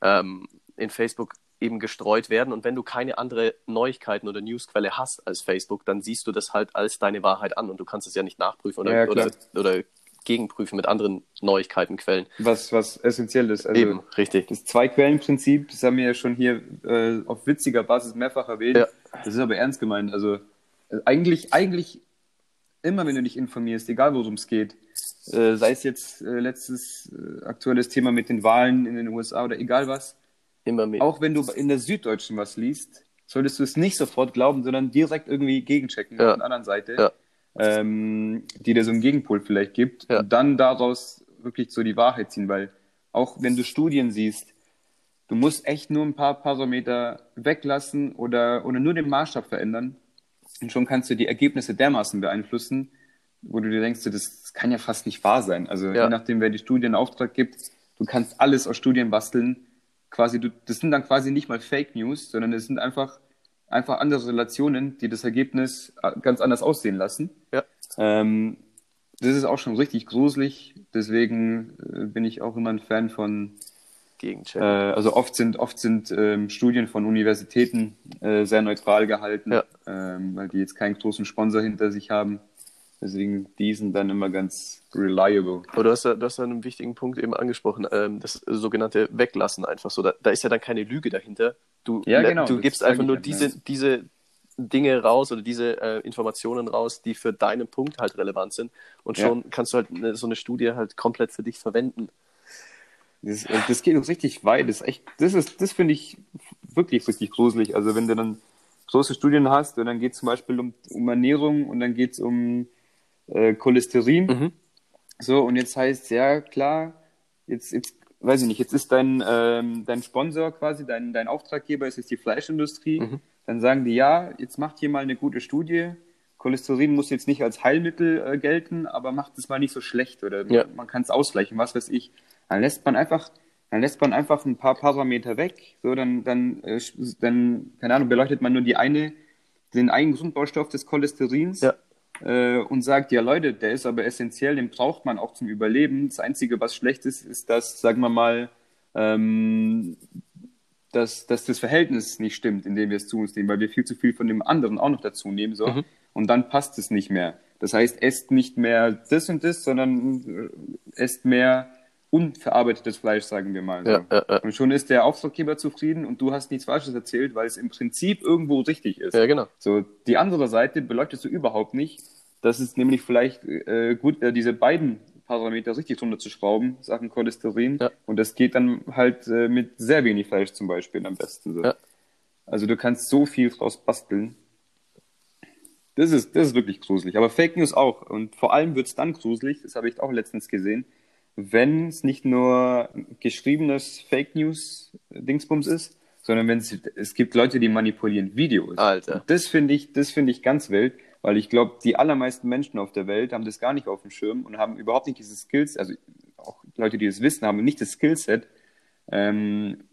S2: ähm, in Facebook eben gestreut werden. Und wenn du keine andere Neuigkeiten oder Newsquelle hast als Facebook, dann siehst du das halt als deine Wahrheit an und du kannst es ja nicht nachprüfen oder, ja, oder, oder gegenprüfen mit anderen Neuigkeitenquellen.
S1: Was, was essentiell ist. Also
S2: Eben, richtig.
S1: Das Zwei-Quellen-Prinzip, das haben wir ja schon hier äh, auf witziger Basis mehrfach erwähnt. Ja. Das ist aber ernst gemeint. Also äh, eigentlich, eigentlich immer, wenn du dich informierst, egal worum es geht, äh, sei es jetzt äh, letztes äh, aktuelles Thema mit den Wahlen in den USA oder egal was,
S2: immer mehr.
S1: Auch wenn du in der Süddeutschen was liest, solltest du es nicht sofort glauben, sondern direkt irgendwie gegenchecken ja. auf der anderen Seite. Ja ähm, die dir so einen Gegenpol vielleicht gibt ja. und dann daraus wirklich so die Wahrheit ziehen, weil auch wenn du Studien siehst, du musst echt nur ein paar Parameter weglassen oder, oder nur den Maßstab verändern und schon kannst du die Ergebnisse dermaßen beeinflussen, wo du dir denkst, das kann ja fast nicht wahr sein. Also ja. je nachdem, wer die Studie in Auftrag gibt, du kannst alles aus Studien basteln. Quasi, du, das sind dann quasi nicht mal Fake News, sondern es sind einfach einfach andere Relationen, die das Ergebnis äh, ganz anders aussehen lassen.
S2: Ja.
S1: Ähm, das ist auch schon richtig gruselig. Deswegen äh, bin ich auch immer ein Fan von
S2: Gegencheck.
S1: Äh, also oft sind oft sind ähm, Studien von Universitäten äh, sehr neutral gehalten, ja. ähm, weil die jetzt keinen großen Sponsor hinter sich haben. Deswegen die sind dann immer ganz reliable.
S2: Aber du hast ja, du hast ja einen wichtigen Punkt eben angesprochen, ähm, das sogenannte Weglassen einfach so. Da, da ist ja dann keine Lüge dahinter. Du, ja, genau, du gibst einfach nur diese, ja. diese Dinge raus oder diese äh, Informationen raus, die für deinen Punkt halt relevant sind. Und schon kannst du halt eine, so eine Studie halt komplett für dich verwenden.
S1: Das, das geht uns richtig weit. Das, echt, das, ist, das finde ich wirklich, wirklich gruselig. Also wenn du dann große Studien hast und dann geht es zum Beispiel um, um Ernährung und dann geht es um äh, Cholesterin. Mhm. So, und jetzt heißt ja klar, jetzt, jetzt weiß ich nicht, jetzt ist dein, ähm, dein Sponsor quasi, dein, dein Auftraggeber ist jetzt die Fleischindustrie. Mhm. Dann sagen die, ja, jetzt macht hier mal eine gute Studie. Cholesterin muss jetzt nicht als Heilmittel äh, gelten, aber macht es mal nicht so schlecht oder ja. man kann es ausgleichen, was weiß ich. Dann lässt man einfach, dann lässt man einfach ein paar Parameter weg. So, dann, dann, äh, dann, keine Ahnung, beleuchtet man nur die eine, den einen Grundbaustoff des Cholesterins. Ja äh, und sagt, ja Leute, der ist aber essentiell, den braucht man auch zum Überleben. Das Einzige, was schlecht ist, ist, dass, sagen wir mal, ähm, dass, dass das Verhältnis nicht stimmt, in dem wir es zu uns nehmen, weil wir viel zu viel von dem anderen auch noch dazu nehmen. So. Mhm. Und dann passt es nicht mehr. Das heißt, esst nicht mehr das und das, sondern äh, esst mehr unverarbeitetes Fleisch, sagen wir mal. So. Ja, ja, ja. Und schon ist der Auftraggeber zufrieden und du hast nichts Falsches erzählt, weil es im Prinzip irgendwo richtig ist.
S2: Ja, genau.
S1: So, die andere Seite beleuchtest du überhaupt nicht. Das ist nämlich vielleicht äh, gut, äh, diese beiden Parameter richtig runterzuschrauben, Sachen Cholesterin. Und das geht dann halt äh, mit sehr wenig Fleisch zum Beispiel am besten. So. Also du kannst so viel draus basteln. Das ist, das ist wirklich gruselig. Aber Fake News auch. Und vor allem wird es dann gruselig, das habe ich auch letztens gesehen, wenn es nicht nur geschriebenes Fake News Dingsbums ist, sondern wenn es, es gibt Leute, die manipulieren Videos.
S2: Alter.
S1: Und das finde ich, das finde ich ganz wild, weil ich glaube, die allermeisten Menschen auf der Welt haben das gar nicht auf dem Schirm und haben überhaupt nicht diese Skills, also auch Leute, die das wissen, haben nicht das Skillset, ähm,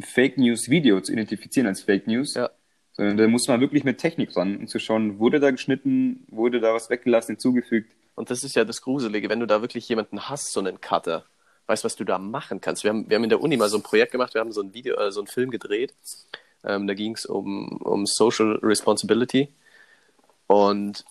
S1: Fake News Video zu identifizieren als Fake News. Ja. Sondern da muss man wirklich mit Technik ran, um zu schauen, wurde da geschnitten, wurde da was weggelassen, hinzugefügt.
S2: Und das ist ja das Gruselige, wenn du da wirklich jemanden hast, so einen Cutter, weißt, was du da machen kannst. Wir haben, wir haben in der Uni mal so ein Projekt gemacht, wir haben so ein Video, äh, so einen Film gedreht. Ähm, da ging es um, um Social Responsibility. Und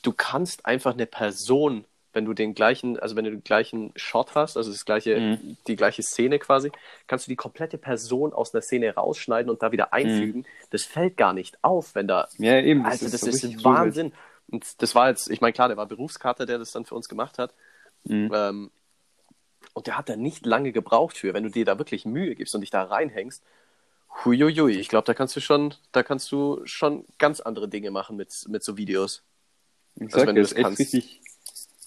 S2: du kannst einfach eine Person, wenn du den gleichen, also wenn du den gleichen Shot hast, also das gleiche, mhm. die gleiche Szene quasi, kannst du die komplette Person aus einer Szene rausschneiden und da wieder einfügen. Mhm. Das fällt gar nicht auf, wenn da.
S1: Ja, eben.
S2: Das also, ist das so ist Wahnsinn. Und das war jetzt, ich meine, klar, der war Berufskater, der das dann für uns gemacht hat. Mhm. Ähm, und der hat da nicht lange gebraucht für, wenn du dir da wirklich Mühe gibst und dich da reinhängst. Huiuiui, ich glaube, da kannst du schon, da kannst du schon ganz andere Dinge machen mit, mit so Videos.
S1: Ich sag, also, das ist echt richtig,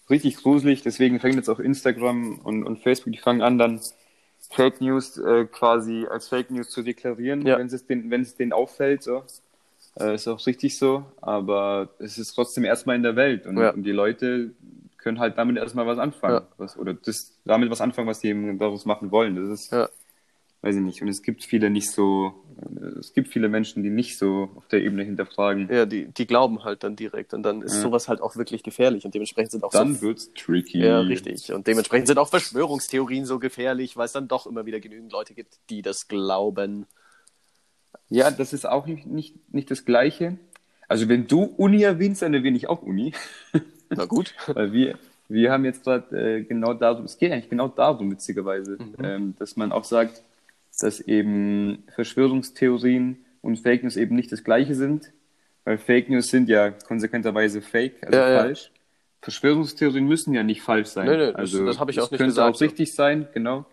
S1: richtig gruselig, deswegen fängt jetzt auch Instagram und, und Facebook, die fangen an, dann Fake News äh, quasi als Fake News zu deklarieren, ja. wenn es den, wenn es denen auffällt, so. Äh, ist auch richtig so, aber es ist trotzdem erstmal in der Welt und, ja. und die Leute können halt damit erstmal was anfangen. Ja. Was, oder das, damit was anfangen, was sie eben daraus machen wollen. Das ist, ja weiß ich nicht. Und es gibt viele nicht so, äh, es gibt viele Menschen, die nicht so auf der Ebene hinterfragen.
S2: Ja, die, die glauben halt dann direkt und dann ist ja. sowas halt auch wirklich gefährlich und dementsprechend sind auch
S1: dann so, wird's tricky.
S2: Ja, richtig. Und dementsprechend sind auch Verschwörungstheorien so gefährlich, weil es dann doch immer wieder genügend Leute gibt, die das glauben.
S1: Ja, das ist auch nicht, nicht, nicht das Gleiche. Also wenn du Uni erwähnst, dann erwähne ich auch Uni.
S2: Na gut. (laughs)
S1: weil wir, wir haben jetzt gerade äh, genau darum, es geht eigentlich genau darum, witzigerweise, mhm. ähm, dass man auch sagt, dass eben Verschwörungstheorien und Fake News eben nicht das gleiche sind, weil Fake News sind ja konsequenterweise fake, also ja, falsch. Ja. Verschwörungstheorien müssen ja nicht falsch sein. Nee, nee, also das, das habe ich auch nicht könnte gesagt. könnte auch richtig sein, genau.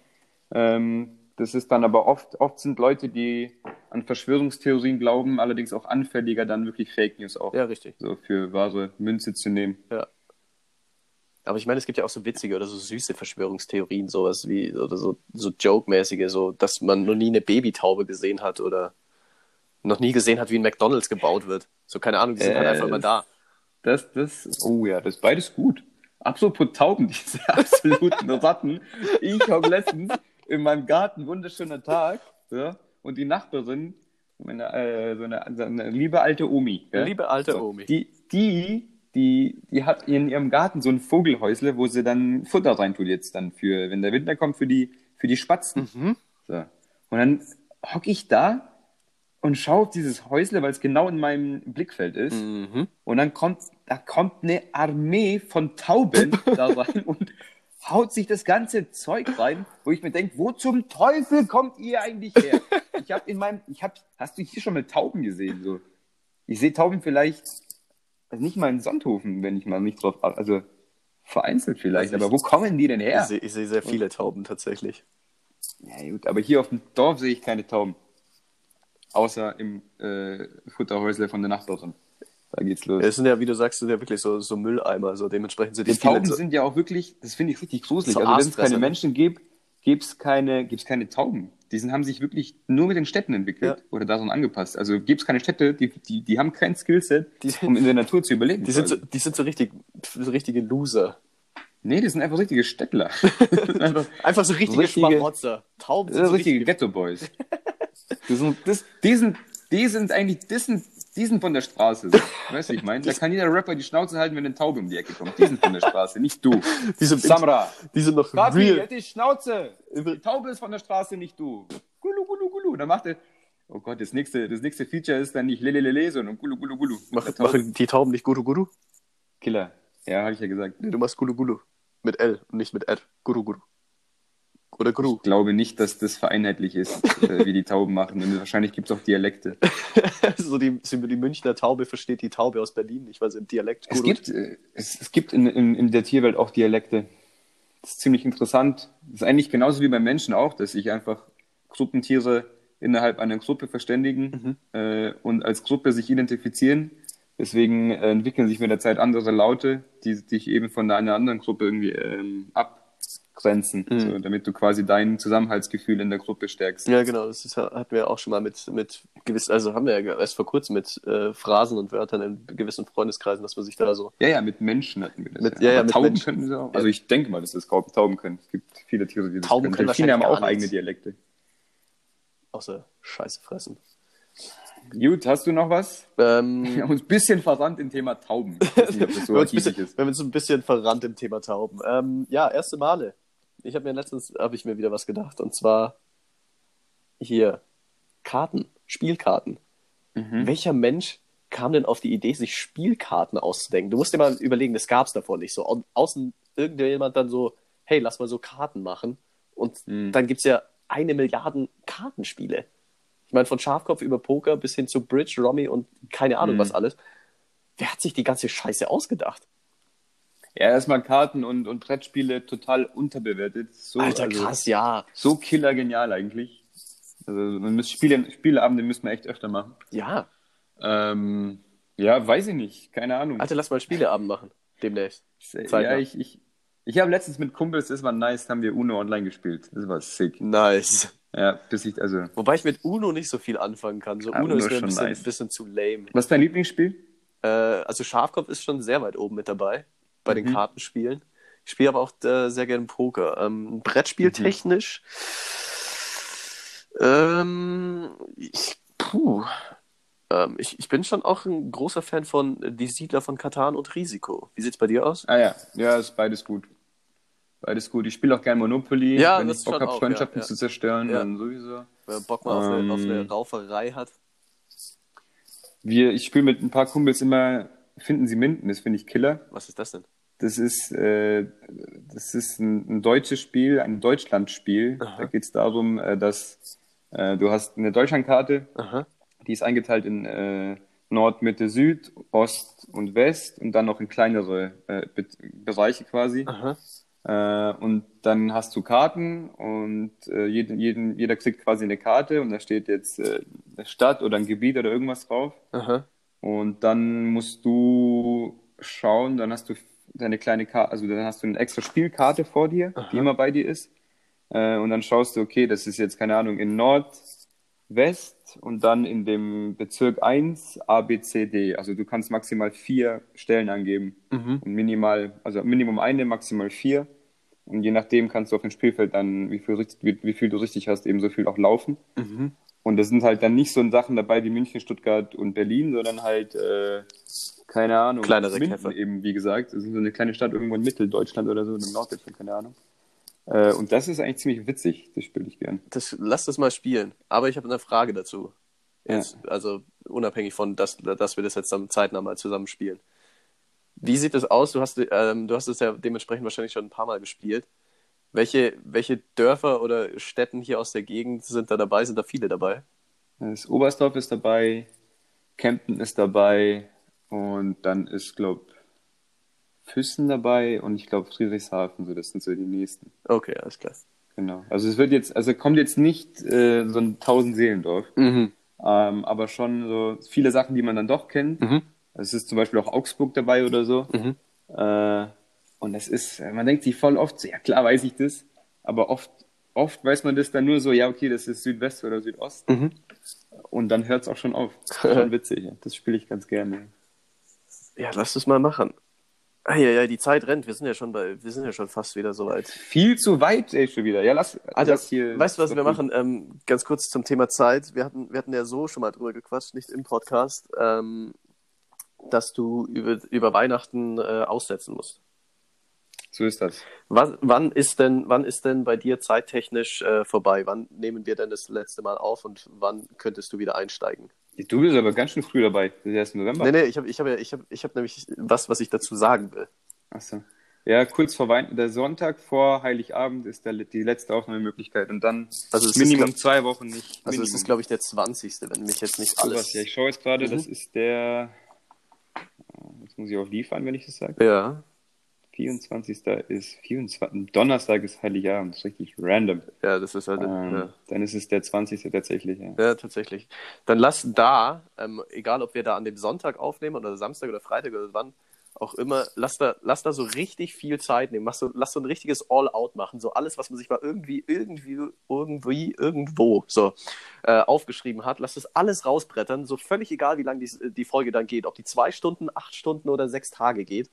S1: Ähm, das ist dann aber oft, oft sind Leute, die an Verschwörungstheorien glauben, allerdings auch anfälliger, dann wirklich Fake News auch
S2: ja, richtig.
S1: so für wahre Münze zu nehmen.
S2: Ja. Aber ich meine, es gibt ja auch so witzige oder so süße Verschwörungstheorien, sowas wie, oder so, so Joke-mäßige, so, dass man noch nie eine Babytaube gesehen hat oder noch nie gesehen hat, wie ein McDonalds gebaut wird. So, keine Ahnung, die sind halt äh, halt einfach immer da.
S1: Das, das, oh ja, das ist beides gut. Apropos Tauben, (laughs) diese absoluten Ratten. Ich habe letztens in meinem Garten, wunderschöner Tag, ja, und die Nachbarin, meine, äh, so, eine, so eine liebe alte Omi.
S2: Ja, liebe alte so, Omi.
S1: Die, die die, die hat in ihrem Garten so ein Vogelhäusle, wo sie dann Futter reintut jetzt dann für, wenn der Winter kommt, für die, für die Spatzen. Mhm. So. Und dann hocke ich da und schaue auf dieses Häusle, weil es genau in meinem Blickfeld ist. Mhm. Und dann kommt, da kommt eine Armee von Tauben (laughs) da rein und haut sich das ganze Zeug rein, wo ich mir denke, wo zum Teufel kommt ihr eigentlich her? (laughs) ich habe in meinem, ich habe, hast du hier schon mal Tauben gesehen? So, ich sehe Tauben vielleicht also nicht mal in Sonthofen, wenn ich mal nicht drauf, also vereinzelt vielleicht, also aber wo kommen die denn her?
S2: Ich sehe, sehr viele Tauben tatsächlich.
S1: Ja gut, aber hier auf dem Dorf sehe ich keine Tauben. Außer im äh, Futterhäusle von der Nachbarin. Da geht's los.
S2: Es sind ja, wie du sagst, sind ja wirklich so, so Mülleimer, so dementsprechend sind
S1: die, die Tauben so, sind ja auch wirklich, das finde ich richtig gruselig. Also wenn es keine Menschen gibt, gibt es keine, gibt's keine Tauben. Die sind, haben sich wirklich nur mit den Städten entwickelt ja. oder daran angepasst. Also gibt es keine Städte, die, die, die haben kein Skillset, um in der Natur zu überleben.
S2: Die sind, so, die sind so richtig, so richtige Loser.
S1: Nee, die sind einfach richtige Städtler. (laughs) (laughs)
S2: einfach, einfach, so richtige, richtige Schmarotzer.
S1: Tauben sind so richtige, richtige Ghetto-Boys. (laughs) die, sind, die, sind, die sind eigentlich, das sind die sind von der Straße. (laughs) Weißt du, ich meine? Da kann jeder Rapper die Schnauze halten, wenn eine Taube um die Ecke kommt. Die sind von der Straße, nicht du. (laughs)
S2: Die sind, Samra. Die sind noch
S1: Gabi, real. Halt die Schnauze. Die Taube ist von der Straße, nicht du. Gulu, gulu, gulu. Dann macht er, oh Gott, das nächste, das nächste Feature ist dann nicht lelelele, sondern gulu, gulu, gulu.
S2: Mach, machen die Tauben nicht guru, guru?
S1: Killer. Ja, habe ich ja gesagt.
S2: Nee, du machst gulu, gulu. Mit L und nicht mit Ed. Guru, guru. Oder Gru.
S1: Ich glaube nicht, dass das vereinheitlich ist, (laughs) äh, wie die Tauben machen. Und wahrscheinlich gibt es auch Dialekte. (laughs)
S2: so die, die Münchner Taube versteht die Taube aus Berlin nicht, weil sie im Dialekt
S1: Es gibt, äh, es, es gibt in, in, in der Tierwelt auch Dialekte. Das ist ziemlich interessant. Das ist eigentlich genauso wie beim Menschen auch, dass sich einfach Gruppentiere innerhalb einer Gruppe verständigen mhm. äh, und als Gruppe sich identifizieren. Deswegen äh, entwickeln sich mit der Zeit andere Laute, die sich eben von einer anderen Gruppe irgendwie ähm, abgrenzen, mhm. so, damit du quasi dein Zusammenhaltsgefühl in der Gruppe stärkst.
S2: Ja, genau. Das ist, hatten wir auch schon mal mit, mit gewiss, also haben wir ja erst vor kurzem mit äh, Phrasen und Wörtern in gewissen Freundeskreisen, dass man sich da so.
S1: Ja, ja, mit Menschen hatten wir das.
S2: Mit, ja, ja, ja mit
S1: Tauben
S2: Menschen.
S1: könnten sie auch. Also ich denke mal, dass das Tauben können. Es gibt viele Tiere, die das
S2: Tauben können.
S1: Delfine haben auch eigene. Dialekte.
S2: Außer Scheiße fressen.
S1: Gut, hast du noch was?
S2: Ähm, (laughs)
S1: Wir haben uns ein bisschen verrannt im Thema Tauben. Nicht, so (laughs)
S2: wir haben uns ein
S1: hiesig
S2: bisschen,
S1: ist.
S2: wir haben uns ein bisschen verrannt im Thema Tauben. Ähm, ja, erste Male. Ich habe mir letztens habe ich mir wieder was gedacht und zwar hier Karten, Spielkarten.
S1: Mhm.
S2: Welcher Mensch kam denn auf die Idee, sich Spielkarten auszudenken? Du musst dir mal überlegen, das gab es davor nicht so. Au außen irgendjemand dann so, hey, lass mal so Karten machen. Und
S1: Mhm.
S2: dann gibt es ja eine Milliarde Kartenspiele. Ich meine, von Schafkopf über Poker bis hin zu Bridge, Rummy und keine Ahnung
S1: Mhm.
S2: was alles. Wer hat sich die ganze Scheiße ausgedacht?
S1: Ja, erstmal Karten und, und Brettspiele total unterbewertet. So,
S2: Alter,
S1: also,
S2: krass, ja.
S1: So killergenial eigentlich. Also man muss Spiele, Spieleabende müssen wir echt öfter machen.
S2: Ja.
S1: Ähm, ja, weiß ich nicht. Keine Ahnung.
S2: Alter, lass mal Spieleabend machen. Demnächst.
S1: ja,
S2: zeitnah.
S1: ich, ich, ich habe letztens mit Kumpels, das war nice, haben wir Uno online gespielt. Das war sick.
S2: Nice.
S1: Ja, bis ich, also.
S2: Wobei ich mit Uno nicht so viel anfangen kann. So Uno
S1: Uno
S2: ist mir ein bisschen,
S1: nice.
S2: bisschen zu lame.
S1: Was ist dein Lieblingsspiel?
S2: Äh, also Schafkopf ist schon sehr weit oben mit dabei bei den
S1: Mhm.
S2: Kartenspielen. Ich spiele aber auch äh, sehr gerne Poker. Ähm, Brettspiel
S1: Mhm.
S2: technisch. Ähm, ich, puh. Ähm, ich, ich bin schon auch ein großer Fan von Die Siedler von Katan und Risiko. Wie sieht's bei dir aus?
S1: Ah ja, ja, ist beides gut. Beides gut. Ich spiele auch gerne Monopoly,
S2: Ja,
S1: wenn ich Bock habe, Freundschaften
S2: ja, ja.
S1: zu zerstören, dann sowieso.
S2: Wer Bock mal auf, eine, auf eine
S1: Ähm.
S2: Rauferei hat.
S1: Wir, ich spiele mit ein paar Kumpels immer Finden Sie Minden, das finde ich Killer.
S2: Was ist das denn?
S1: Das ist, äh, das ist ein, ein deutsches Spiel, ein Deutschlandspiel.
S2: Aha.
S1: Da geht es darum, äh, dass äh, du hast eine Deutschlandkarte,
S2: Aha.
S1: die ist eingeteilt in äh, Nord, Mitte, Süd, Ost und West und dann noch in kleinere äh, Be Bereiche quasi. Äh, und dann hast du Karten und jeden, jeden, jeder kriegt quasi eine Karte und da steht jetzt eine Stadt oder ein Gebiet oder irgendwas drauf.
S2: Aha.
S1: Und dann musst du schauen, dann hast du deine kleine Karte, also dann hast du eine extra Spielkarte vor dir, die immer bei dir ist. Äh, und dann schaust du, okay, das ist jetzt, keine Ahnung, in Nord, West und dann in dem Bezirk 1 A, B, C, D. Also du kannst maximal vier Stellen angeben.
S2: Mhm.
S1: Und minimal, also Minimum eine, maximal vier. Und je nachdem kannst du auf dem Spielfeld dann, wie viel, richtig- wie, wie viel du richtig hast, eben so viel auch laufen.
S2: Mhm.
S1: Und das sind halt dann nicht so Sachen dabei wie München, Stuttgart und Berlin, sondern halt, äh, keine Ahnung,
S2: Kleinere
S1: Minden
S2: Käfer.
S1: eben, wie gesagt. Das ist so eine kleine Stadt irgendwo in Mitteldeutschland oder so, in Norddeutschland, keine Ahnung. Äh, und das ist eigentlich ziemlich witzig, das spiele ich gern.
S2: Das, lass das mal spielen. Aber ich habe eine Frage dazu.
S1: Ja.
S2: Jetzt, Also unabhängig von, dass, dass wir das jetzt dann zeitnah mal zusammen spielen. Wie sieht das aus? Du hast, ähm, du hast es ja dementsprechend wahrscheinlich schon ein paar Mal gespielt. Welche, welche Dörfer oder Städten hier aus der Gegend sind da dabei? Sind da viele dabei?
S1: Das Oberstdorf ist dabei, Kempten ist dabei und dann ist, glaub, Füssen dabei und ich glaube Friedrichshafen, so das sind so die nächsten.
S2: Okay, alles klar.
S1: Genau. Also es wird jetzt, also kommt jetzt nicht äh, so ein Tausend-Seelendorf,
S2: Mhm.
S1: ähm, aber schon so viele Sachen, die man dann doch kennt.
S2: Mhm.
S1: Es ist zum Beispiel auch Augsburg dabei oder so.
S2: Mhm.
S1: Äh, und das ist, man denkt sich voll oft so, ja klar weiß ich das, aber oft, oft weiß man das dann nur so, ja okay, das ist Südwest oder Südost.
S2: Mhm.
S1: Und dann hört es auch schon auf. Das (laughs) ist schon witzig. Ja. Das spiele ich ganz gerne.
S2: Ja, lass das mal machen. Ah, ja, ja, die Zeit rennt. Wir sind ja schon bei, wir sind ja schon fast wieder soweit.
S1: Viel zu weit, ey, schon wieder. Ja, lass,
S2: Alter,
S1: lass hier.
S2: weißt du, was wir
S1: gut.
S2: machen? Ähm, ganz kurz zum Thema Zeit. Wir hatten, wir hatten ja so schon mal drüber gequatscht, nicht im Podcast, ähm, dass du über, über Weihnachten äh, aussetzen musst.
S1: So ist das.
S2: Wann, wann, ist denn, wann ist denn bei dir zeittechnisch äh, vorbei? Wann nehmen wir denn das letzte Mal auf und wann könntest du wieder einsteigen?
S1: Du bist aber ganz schön früh dabei. Das ist erst November.
S2: Nee, nee, ich habe ich hab, ja- ich hab, ich hab nämlich was, was ich dazu sagen will.
S1: Achso. Ja, kurz vor Weihnachten, der Sonntag vor Heiligabend ist der, die letzte Aufnahmemöglichkeit und dann
S2: Also es ist,
S1: Minimum
S2: glaub-
S1: zwei Wochen nicht.
S2: Also es
S1: Minimum.
S2: ist, glaube ich, der 20., wenn mich jetzt nicht alles...
S1: Ja, ich schaue jetzt gerade,
S2: Mhm.
S1: das ist der. Jetzt muss ich auf liefern, wenn ich das sage.
S2: Ja.
S1: 24. ist 24. Donnerstag ist Heiligabend. Das ist richtig random.
S2: Ja, das ist halt.
S1: Ähm,
S2: ja.
S1: Dann ist es der 20. tatsächlich. Ja.
S2: Ja, tatsächlich. Dann lass da, ähm, egal ob wir da an dem Sonntag aufnehmen oder Samstag oder Freitag oder wann auch immer, lass da, lass da so richtig viel Zeit nehmen. Mach so, lass so ein richtiges All-Out machen. So alles, was man sich mal irgendwie, irgendwie, irgendwie, irgendwo so äh, aufgeschrieben hat. Lass das alles rausbrettern. So völlig egal, wie lange die, die Folge dann geht. Ob die zwei Stunden, acht Stunden oder sechs Tage geht.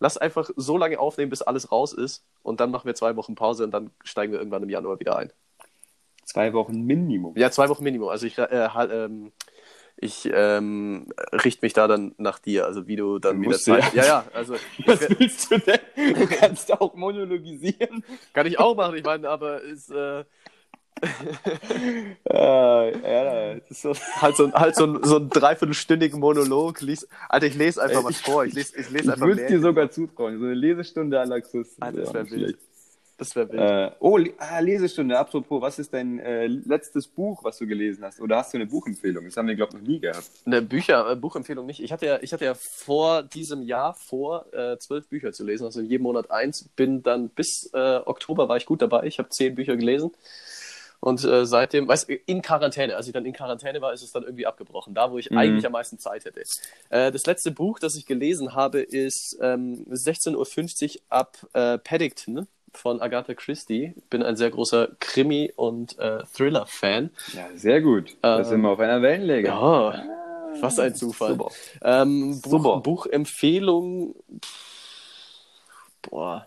S2: Lass einfach so lange aufnehmen, bis alles raus ist. Und dann machen wir zwei Wochen Pause und dann steigen wir irgendwann im Januar wieder ein.
S1: Zwei Wochen Minimum.
S2: Ja, zwei Wochen Minimum. Also ich, äh, halt, ähm, ich ähm, richte mich da dann nach dir, also wie du dann wieder Zeit.
S1: ja-
S2: Ja, ja, also (laughs) ich,
S1: Was willst du denn? Du kannst auch monologisieren.
S2: kann ich auch machen, ich meine, aber ist äh,
S1: Äh, (laughs) ja, das so.
S2: halt so, ein- halt so, ein, so ein dreiviertelstündigen Monolog. Lies, Alter, ich lese einfach
S1: Ey,
S2: was vor. Ich lese, ich lese
S1: Ich
S2: einfach
S1: würde dir sogar zutrauen. So eine Lesestunde an Laxus.
S2: Alter, das
S1: Ja,
S2: wäre wild. Das wäre wild.
S1: Äh, oh, ah, Lesestunde. Apropos, was ist dein äh, letztes Buch, was du gelesen hast? Oder hast du eine Buchempfehlung? Das haben wir, glaube ich, noch nie gehabt.
S2: Eine Bücher, äh, Buchempfehlung nicht. Ich hatte ja, ich hatte ja vor diesem Jahr vor, äh, zwölf Bücher zu lesen, also in jedem Monat eins. Bin dann bis äh, Oktober war ich gut dabei. Ich habe zehn Bücher gelesen. Und äh, seitdem, weißt du, in Quarantäne, als ich dann in Quarantäne war, ist es dann irgendwie abgebrochen, da wo ich
S1: Mhm.
S2: eigentlich am meisten Zeit hätte. Äh, das letzte Buch, das ich gelesen habe, ist ähm, 16.50 Uhr ab äh, Paddington von Agatha Christie. Bin ein sehr großer Krimi- und äh, Thriller-Fan.
S1: Ja, sehr gut. Da
S2: Ähm,
S1: sind wir auf einer Wellenlänge.
S2: Ja, was ein Zufall.
S1: Super.
S2: Ähm, Buch,
S1: Super.
S2: Buchempfehlung. Boah.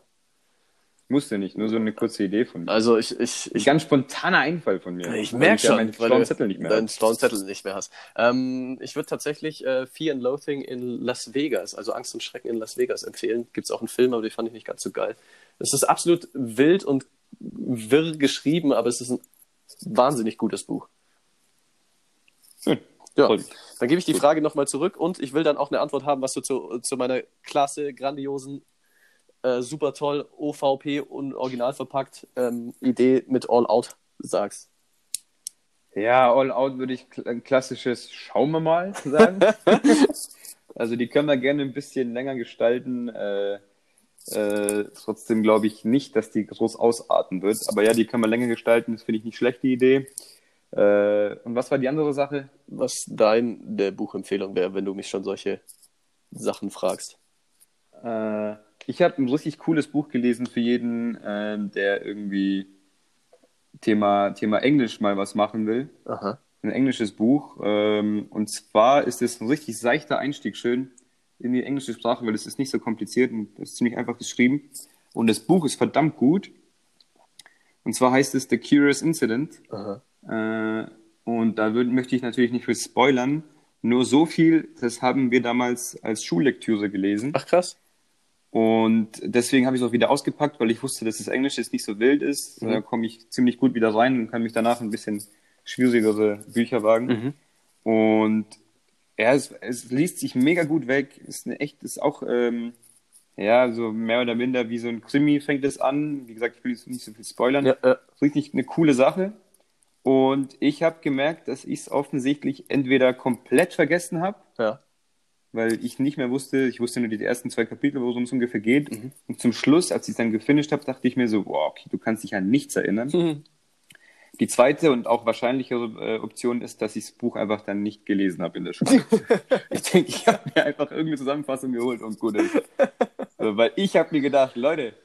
S1: Musste nicht, nur so eine kurze Idee von mir.
S2: Also ich, ich, ich,
S1: ganz spontaner Einfall von mir.
S2: ich merke
S1: ja
S2: schon,
S1: meinen
S2: weil du
S1: Zettel nicht mehr.
S2: deinen schlauen Zettel nicht mehr hast. Ähm, ich würde tatsächlich äh, Fear and Loathing in Las Vegas, also Angst und Schrecken in Las Vegas empfehlen. Gibt es auch einen Film, aber den fand ich nicht ganz so geil. Es ist absolut wild und wirr geschrieben, aber es ist ein wahnsinnig gutes Buch.
S1: Schön.
S2: Ja,
S1: Freut mich.
S2: dann gebe ich die Frage nochmal zurück und ich will dann auch eine Antwort haben, was du zu, zu meiner klasse, grandiosen, äh, super toll, OVP und original verpackt ähm, Idee mit All Out sagst.
S1: Ja, All Out würde ich ein klassisches Schauen wir mal sagen. (laughs) also die können wir gerne ein bisschen länger gestalten. Äh, äh, trotzdem glaube ich nicht, dass die groß ausarten wird. Aber ja, die können wir länger gestalten. Das finde ich nicht schlechte Idee. Äh, und was war die andere Sache?
S2: Was deine Buchempfehlung wäre, wenn du mich schon solche Sachen fragst.
S1: Ich habe ein richtig cooles Buch gelesen für jeden, äh, der irgendwie Thema, Thema Englisch mal was machen will.
S2: Aha.
S1: ein englisches Buch. Ähm, und zwar ist es ein richtig seichter Einstieg, schön in die englische Sprache, weil es ist nicht so kompliziert und es ist ziemlich einfach geschrieben. Und das Buch ist verdammt gut. Und zwar heißt es The Curious Incident.
S2: Aha.
S1: Äh, und da würd, möchte ich natürlich nicht für spoilern. Nur so viel, das haben wir damals als Schullektüre gelesen.
S2: Ach krass.
S1: Und deswegen habe ich es auch wieder ausgepackt, weil ich wusste, dass das Englisch jetzt nicht so wild ist.
S2: Mhm.
S1: Da komme ich ziemlich gut wieder rein und kann mich danach ein bisschen schwierigere Bücher wagen.
S2: Mhm.
S1: Und ja, es, es liest sich mega gut weg. Ist eine echt, ist auch ähm, ja so mehr oder minder wie so ein Krimi fängt es an. Wie gesagt, ich will jetzt nicht so viel spoilern.
S2: Ja, äh,
S1: Richtig eine coole Sache. Und ich habe gemerkt, dass ich es offensichtlich entweder komplett vergessen habe,
S2: ja.
S1: Weil ich nicht mehr wusste, ich wusste nur die ersten zwei Kapitel, worum es ungefähr geht.
S2: Mhm.
S1: Und zum Schluss, als ich es dann gefinisht habe, dachte ich mir so, wow, okay, du kannst dich an nichts erinnern.
S2: Mhm.
S1: Die zweite und auch wahrscheinlichere äh, Option ist, dass ich das Buch einfach dann nicht gelesen habe in der Schule. (laughs) ich denke, ich habe mir einfach irgendeine Zusammenfassung geholt und gut ist. so, weil ich habe mir gedacht, Leute,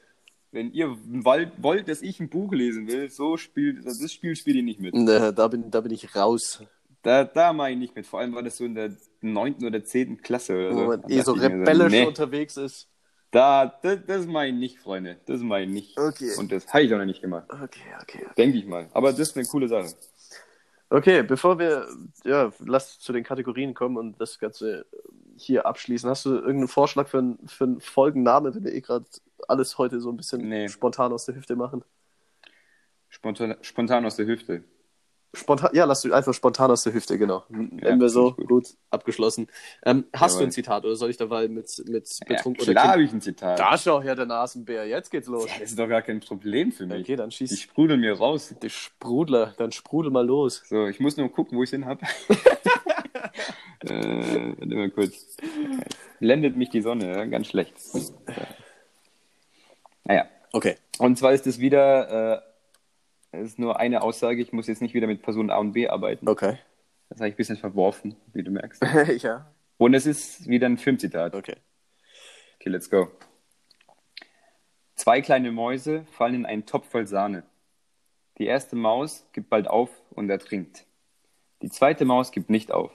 S1: wenn ihr wollt, dass ich ein Buch lesen will, so spielt das Spiel spiele ich nicht mit.
S2: Ne, da, bin, da bin ich raus.
S1: Da, da mache ich nicht mit. Vor allem war das so in der neunten oder zehnten Klasse oder
S2: Wo
S1: so.
S2: man
S1: Da
S2: eh so rebellisch
S1: nee,
S2: unterwegs ist.
S1: da, das, das mache ich nicht, Freunde. Das mache ich nicht.
S2: Okay.
S1: Und das habe ich auch noch nicht gemacht.
S2: Okay, okay.
S1: Denke ich mal. Aber das ist eine coole Sache.
S2: Okay, bevor wir, ja, lass zu den Kategorien kommen und das Ganze hier abschließen. Hast du irgendeinen Vorschlag für, einen- für einen Folgennamen, wenn wir eh gerade alles heute so ein bisschen
S1: Nee.
S2: spontan aus der Hüfte machen?
S1: Spontan, spontan aus der Hüfte.
S2: Spontan, ja, lass du einfach spontan aus der Hüfte, genau. Nennen wir so,
S1: ich
S2: gut. abgeschlossen. Ähm, hast du
S1: Jawohl.
S2: ein Zitat oder soll ich dabei mit, mit
S1: Ja,
S2: Betrunk
S1: klar
S2: oder
S1: habe ich ein Zitat.
S2: Da schau her, der Nasenbär, jetzt geht's los.
S1: Ja, das ist doch gar kein Problem für mich.
S2: Okay, dann schieß
S1: sprudeln mir raus.
S2: die Sprudler, dann sprudel mal los.
S1: So, ich muss nur gucken, wo ich den habe. (laughs) äh, warte mal kurz. Blendet mich die Sonne, ja? ganz schlecht.
S2: Okay.
S1: Und zwar ist es wieder, äh, es ist nur eine Aussage, ich muss jetzt nicht wieder mit Person A und B arbeiten.
S2: Okay.
S1: Das habe ich ein bisschen verworfen, wie du merkst. (laughs)
S2: ja.
S1: Und es ist wieder ein Filmzitat.
S2: Okay.
S1: Okay, let's go. Zwei kleine Mäuse fallen in einen Topf voll Sahne. Die erste Maus gibt bald auf und ertrinkt. Die zweite Maus gibt nicht auf.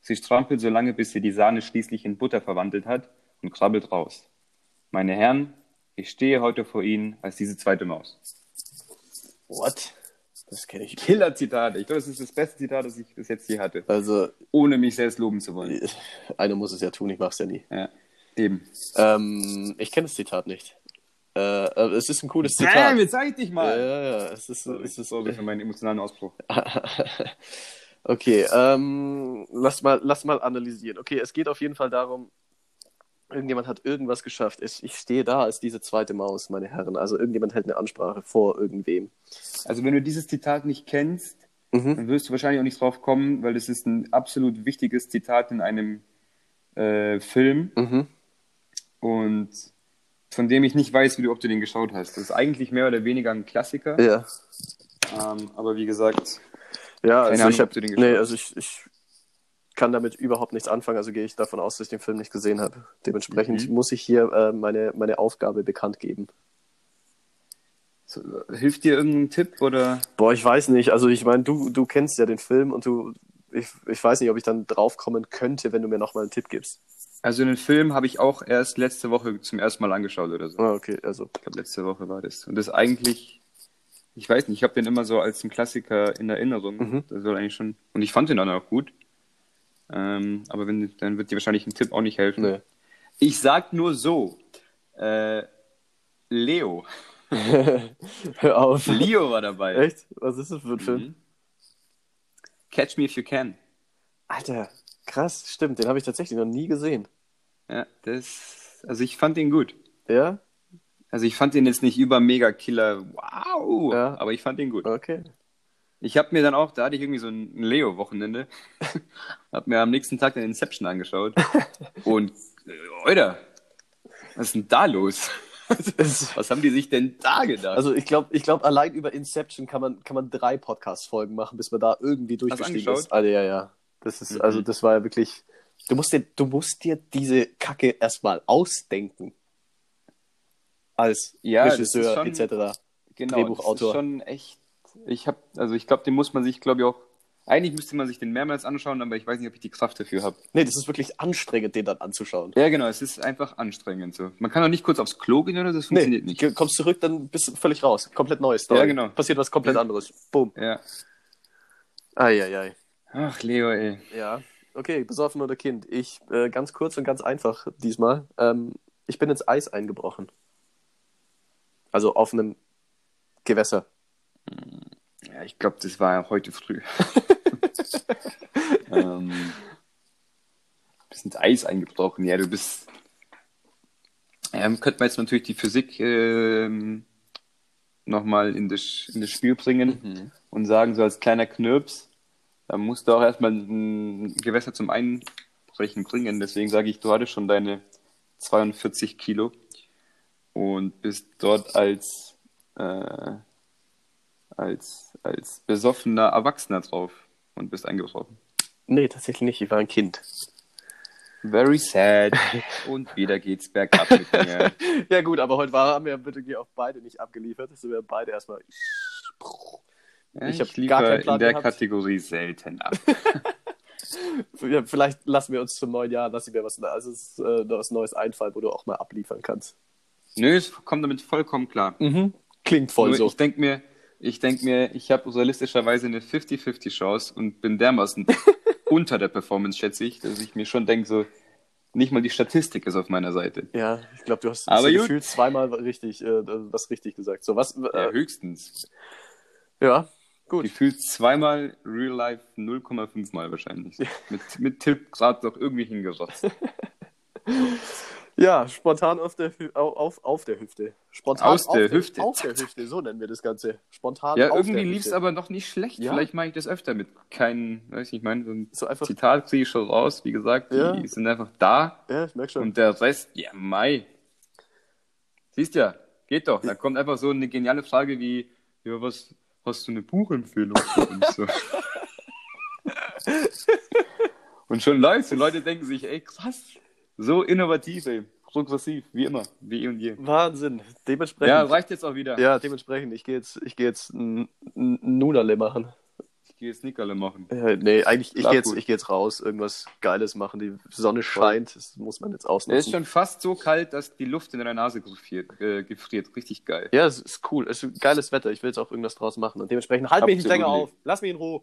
S1: Sie strampelt so lange, bis sie die Sahne schließlich in Butter verwandelt hat und krabbelt raus. Meine Herren, ich stehe heute vor Ihnen als diese zweite Maus.
S2: What? Das kenne ich.
S1: Killer-Zitat. Ich glaube, das ist das beste Zitat, das ich bis jetzt hier hatte.
S2: Also,
S1: Ohne mich selbst loben zu wollen.
S2: einer muss es ja tun, ich mach's ja nie.
S1: Ja, eben.
S2: Ähm, ich kenne das Zitat nicht. Äh, äh, es ist ein cooles Zitat.
S1: Damn, jetzt zeig dich
S2: ja,
S1: mal.
S2: ja, ja. Es ist, es ist
S1: Sorry für meinen emotionalen Ausbruch. (laughs)
S2: okay, ähm, lass mal, lass mal analysieren. Okay, es geht auf jeden Fall darum, irgendjemand hat irgendwas geschafft. Ich, ich stehe da als diese zweite Maus, meine Herren. Also irgendjemand hält eine Ansprache vor irgendwem.
S1: Also wenn du dieses Zitat nicht kennst,
S2: Mhm.
S1: dann wirst du wahrscheinlich auch nicht drauf kommen, weil es ist ein absolut wichtiges Zitat in einem äh, Film
S2: Mhm.
S1: und von dem ich nicht weiß, wie du, ob du den geschaut hast. Das ist eigentlich mehr oder weniger ein Klassiker,
S2: Ja.
S1: ähm, aber wie gesagt,
S2: Ja, also
S1: Ahnung,
S2: ich hab,
S1: ob du den
S2: nee,
S1: geschaut
S2: also ich, ich kann damit überhaupt nichts anfangen, also gehe ich davon aus, dass ich den Film nicht gesehen habe. Dementsprechend
S1: Mhm.
S2: muss ich hier äh, meine, meine Aufgabe bekannt geben.
S1: so, hilft dir irgendein Tipp oder?
S2: Boah, ich weiß nicht, also ich meine, du, du kennst ja den Film und du, ich, ich weiß nicht, ob ich dann draufkommen könnte, wenn du mir nochmal einen Tipp gibst.
S1: Also den Film habe ich auch erst letzte Woche zum ersten Mal angeschaut oder so.
S2: Ah, okay, also.
S1: Ich glaube, letzte Woche war das. Und das ist eigentlich, ich weiß nicht, ich habe den immer so als einen Klassiker in Erinnerung.
S2: Mhm.
S1: Das soll eigentlich schon. Und ich fand den dann auch gut. Ähm, aber wenn, dann wird dir wahrscheinlich ein Tipp auch nicht helfen.
S2: Nee.
S1: Ich sag nur so. Äh, Leo. (laughs)
S2: Hör auf.
S1: Leo war dabei.
S2: Echt? Was ist das für ein Film?
S1: Mhm. Catch Me If You Can.
S2: Alter, krass, stimmt, den habe ich tatsächlich noch nie gesehen.
S1: Ja, das, also ich fand den gut.
S2: Ja?
S1: Also ich fand den jetzt nicht über mega Killer, wow,
S2: Ja.
S1: aber ich fand den gut.
S2: Okay.
S1: Ich habe mir dann auch, da hatte ich irgendwie so ein Leo-Wochenende, (laughs) habe mir am nächsten Tag den Inception angeschaut (laughs) und, äh, Alter, was ist denn da los? (laughs) Was haben die sich denn da gedacht?
S2: Also ich glaube, ich glaub, allein über Inception kann man, kann man drei Podcast-Folgen machen, bis man da irgendwie durchgestiegen ist. Also, ja, ja. Das ist,
S1: Mhm.
S2: also das war ja wirklich. Du musst dir, du musst dir diese Kacke erstmal ausdenken. Als
S1: Ja,
S2: Regisseur
S1: schon-
S2: etc.
S1: genau,
S2: Drehbuchautor.
S1: das ist schon echt, ich habe, also ich glaube, den muss man sich, glaube ich, auch, eigentlich müsste man sich den mehrmals anschauen, aber ich weiß nicht, ob ich die Kraft dafür habe.
S2: Nee, das ist wirklich anstrengend, den dann anzuschauen.
S1: Ja, genau, es ist einfach anstrengend so. Man kann auch nicht kurz aufs Klo gehen oder so, das funktioniert
S2: Nee,
S1: nicht.
S2: kommst zurück, dann bist du völlig raus. Komplett neues.
S1: Ja, genau.
S2: Passiert was komplett
S1: Ja.
S2: anderes. Boom.
S1: Ja.
S2: Eieiei.
S1: Ach, Leo, ey.
S2: Ja, okay, besoffen oder Kind. Ich, äh, ganz kurz und ganz einfach diesmal. Ähm, ich bin ins Eis eingebrochen. Also auf einem Gewässer.
S1: Ja, ich glaube, das war heute früh. (laughs) ähm, bist ins Eis eingebrochen. Ja, du bist. Ähm, könnte man jetzt natürlich die Physik ähm, nochmal in das, in das Spiel bringen und sagen, so als kleiner Knirps, da musst du auch erstmal ein Gewässer zum Einbrechen bringen. Deswegen sage ich, du hattest schon deine 42 Kilo und bist dort als äh, als, als besoffener Erwachsener drauf und bist eingebrochen.
S2: Nee, tatsächlich nicht. Ich war ein Kind.
S1: Very sad. (laughs) und wieder geht's bergab mit mir. (laughs)
S2: Ja gut, aber heute war, haben wir bitte hier auch beide nicht abgeliefert. Das sind wir beide erstmal...
S1: Ja,
S2: Ich
S1: ich
S2: hab
S1: liefere
S2: gar keinen Plan
S1: in der
S2: gehabt.
S1: Kategorie selten ab. (laughs)
S2: Ja, vielleicht lassen wir uns zum neuen Jahr, lassen wir was, also ist, äh, was Neues einfallen, wo du auch mal abliefern kannst.
S1: Nö, es kommt damit vollkommen klar.
S2: Klingt voll
S1: Nur
S2: so.
S1: Ich denke mir, ich denke mir, ich habe realistischerweise eine 50-50 Chance und bin dermaßen (laughs) unter der Performance, schätze ich, dass ich mir schon denke, so, nicht mal die Statistik ist auf meiner Seite.
S2: Ja, ich glaube, du hast
S1: Aber
S2: so
S1: gut.
S2: gefühlt zweimal richtig, äh, was richtig gesagt. So, was?
S1: Ja,
S2: Äh,
S1: höchstens.
S2: ja, gut.
S1: Gefühlt zweimal Real Life 0,5 Mal wahrscheinlich. (laughs) Mit, mit Tipp gerade noch irgendwie hingerotzt. (laughs)
S2: Ja, spontan auf der, Hü auf, auf, der Hüfte. Spontan
S1: Aus
S2: auf
S1: der Hüfte.
S2: Auf der Hüfte, so nennen wir das Ganze. Spontan
S1: Ja,
S2: auf
S1: irgendwie
S2: der
S1: lief es aber noch nicht schlecht.
S2: Ja.
S1: Vielleicht mache ich das öfter mit keinen, weiß ich, ich meine, so ein
S2: So einfach,
S1: Zitat kriege ich schon raus. Wie gesagt, die
S2: Ja.
S1: sind einfach da.
S2: ja, ich merke schon.
S1: Und der Rest, ja, Mai. Siehst ja, Geht doch. Da kommt einfach so eine geniale Frage wie, ja, was hast du eine Buchempfehlung für uns? So. (laughs) Und schon läuft's. Und Leute denken sich, ey, krass, so innovativ, ey, progressiv, wie immer, wie eh und je.
S2: Wahnsinn. Dementsprechend.
S1: Ja, reicht jetzt auch wieder.
S2: Ja, dementsprechend. Ich gehe jetzt, ich gehe jetzt ein Nunale machen.
S1: Ich gehe jetzt Nickerle machen.
S2: Äh, nee, eigentlich, ich gehe jetzt, ich geh jetzt raus, irgendwas Geiles machen. Die Sonne scheint, das muss man jetzt
S1: Es ist
S2: ausnutzen.
S1: schon fast so kalt, dass die Luft in deiner Nase gefriert. Äh, gefriert. Richtig geil.
S2: Ja, es ist cool. Es ist geiles Wetter. Ich will jetzt auch irgendwas draus machen. Und dementsprechend halt mich nicht länger
S1: Absolut.
S2: auf. Lass mich in Ruhe.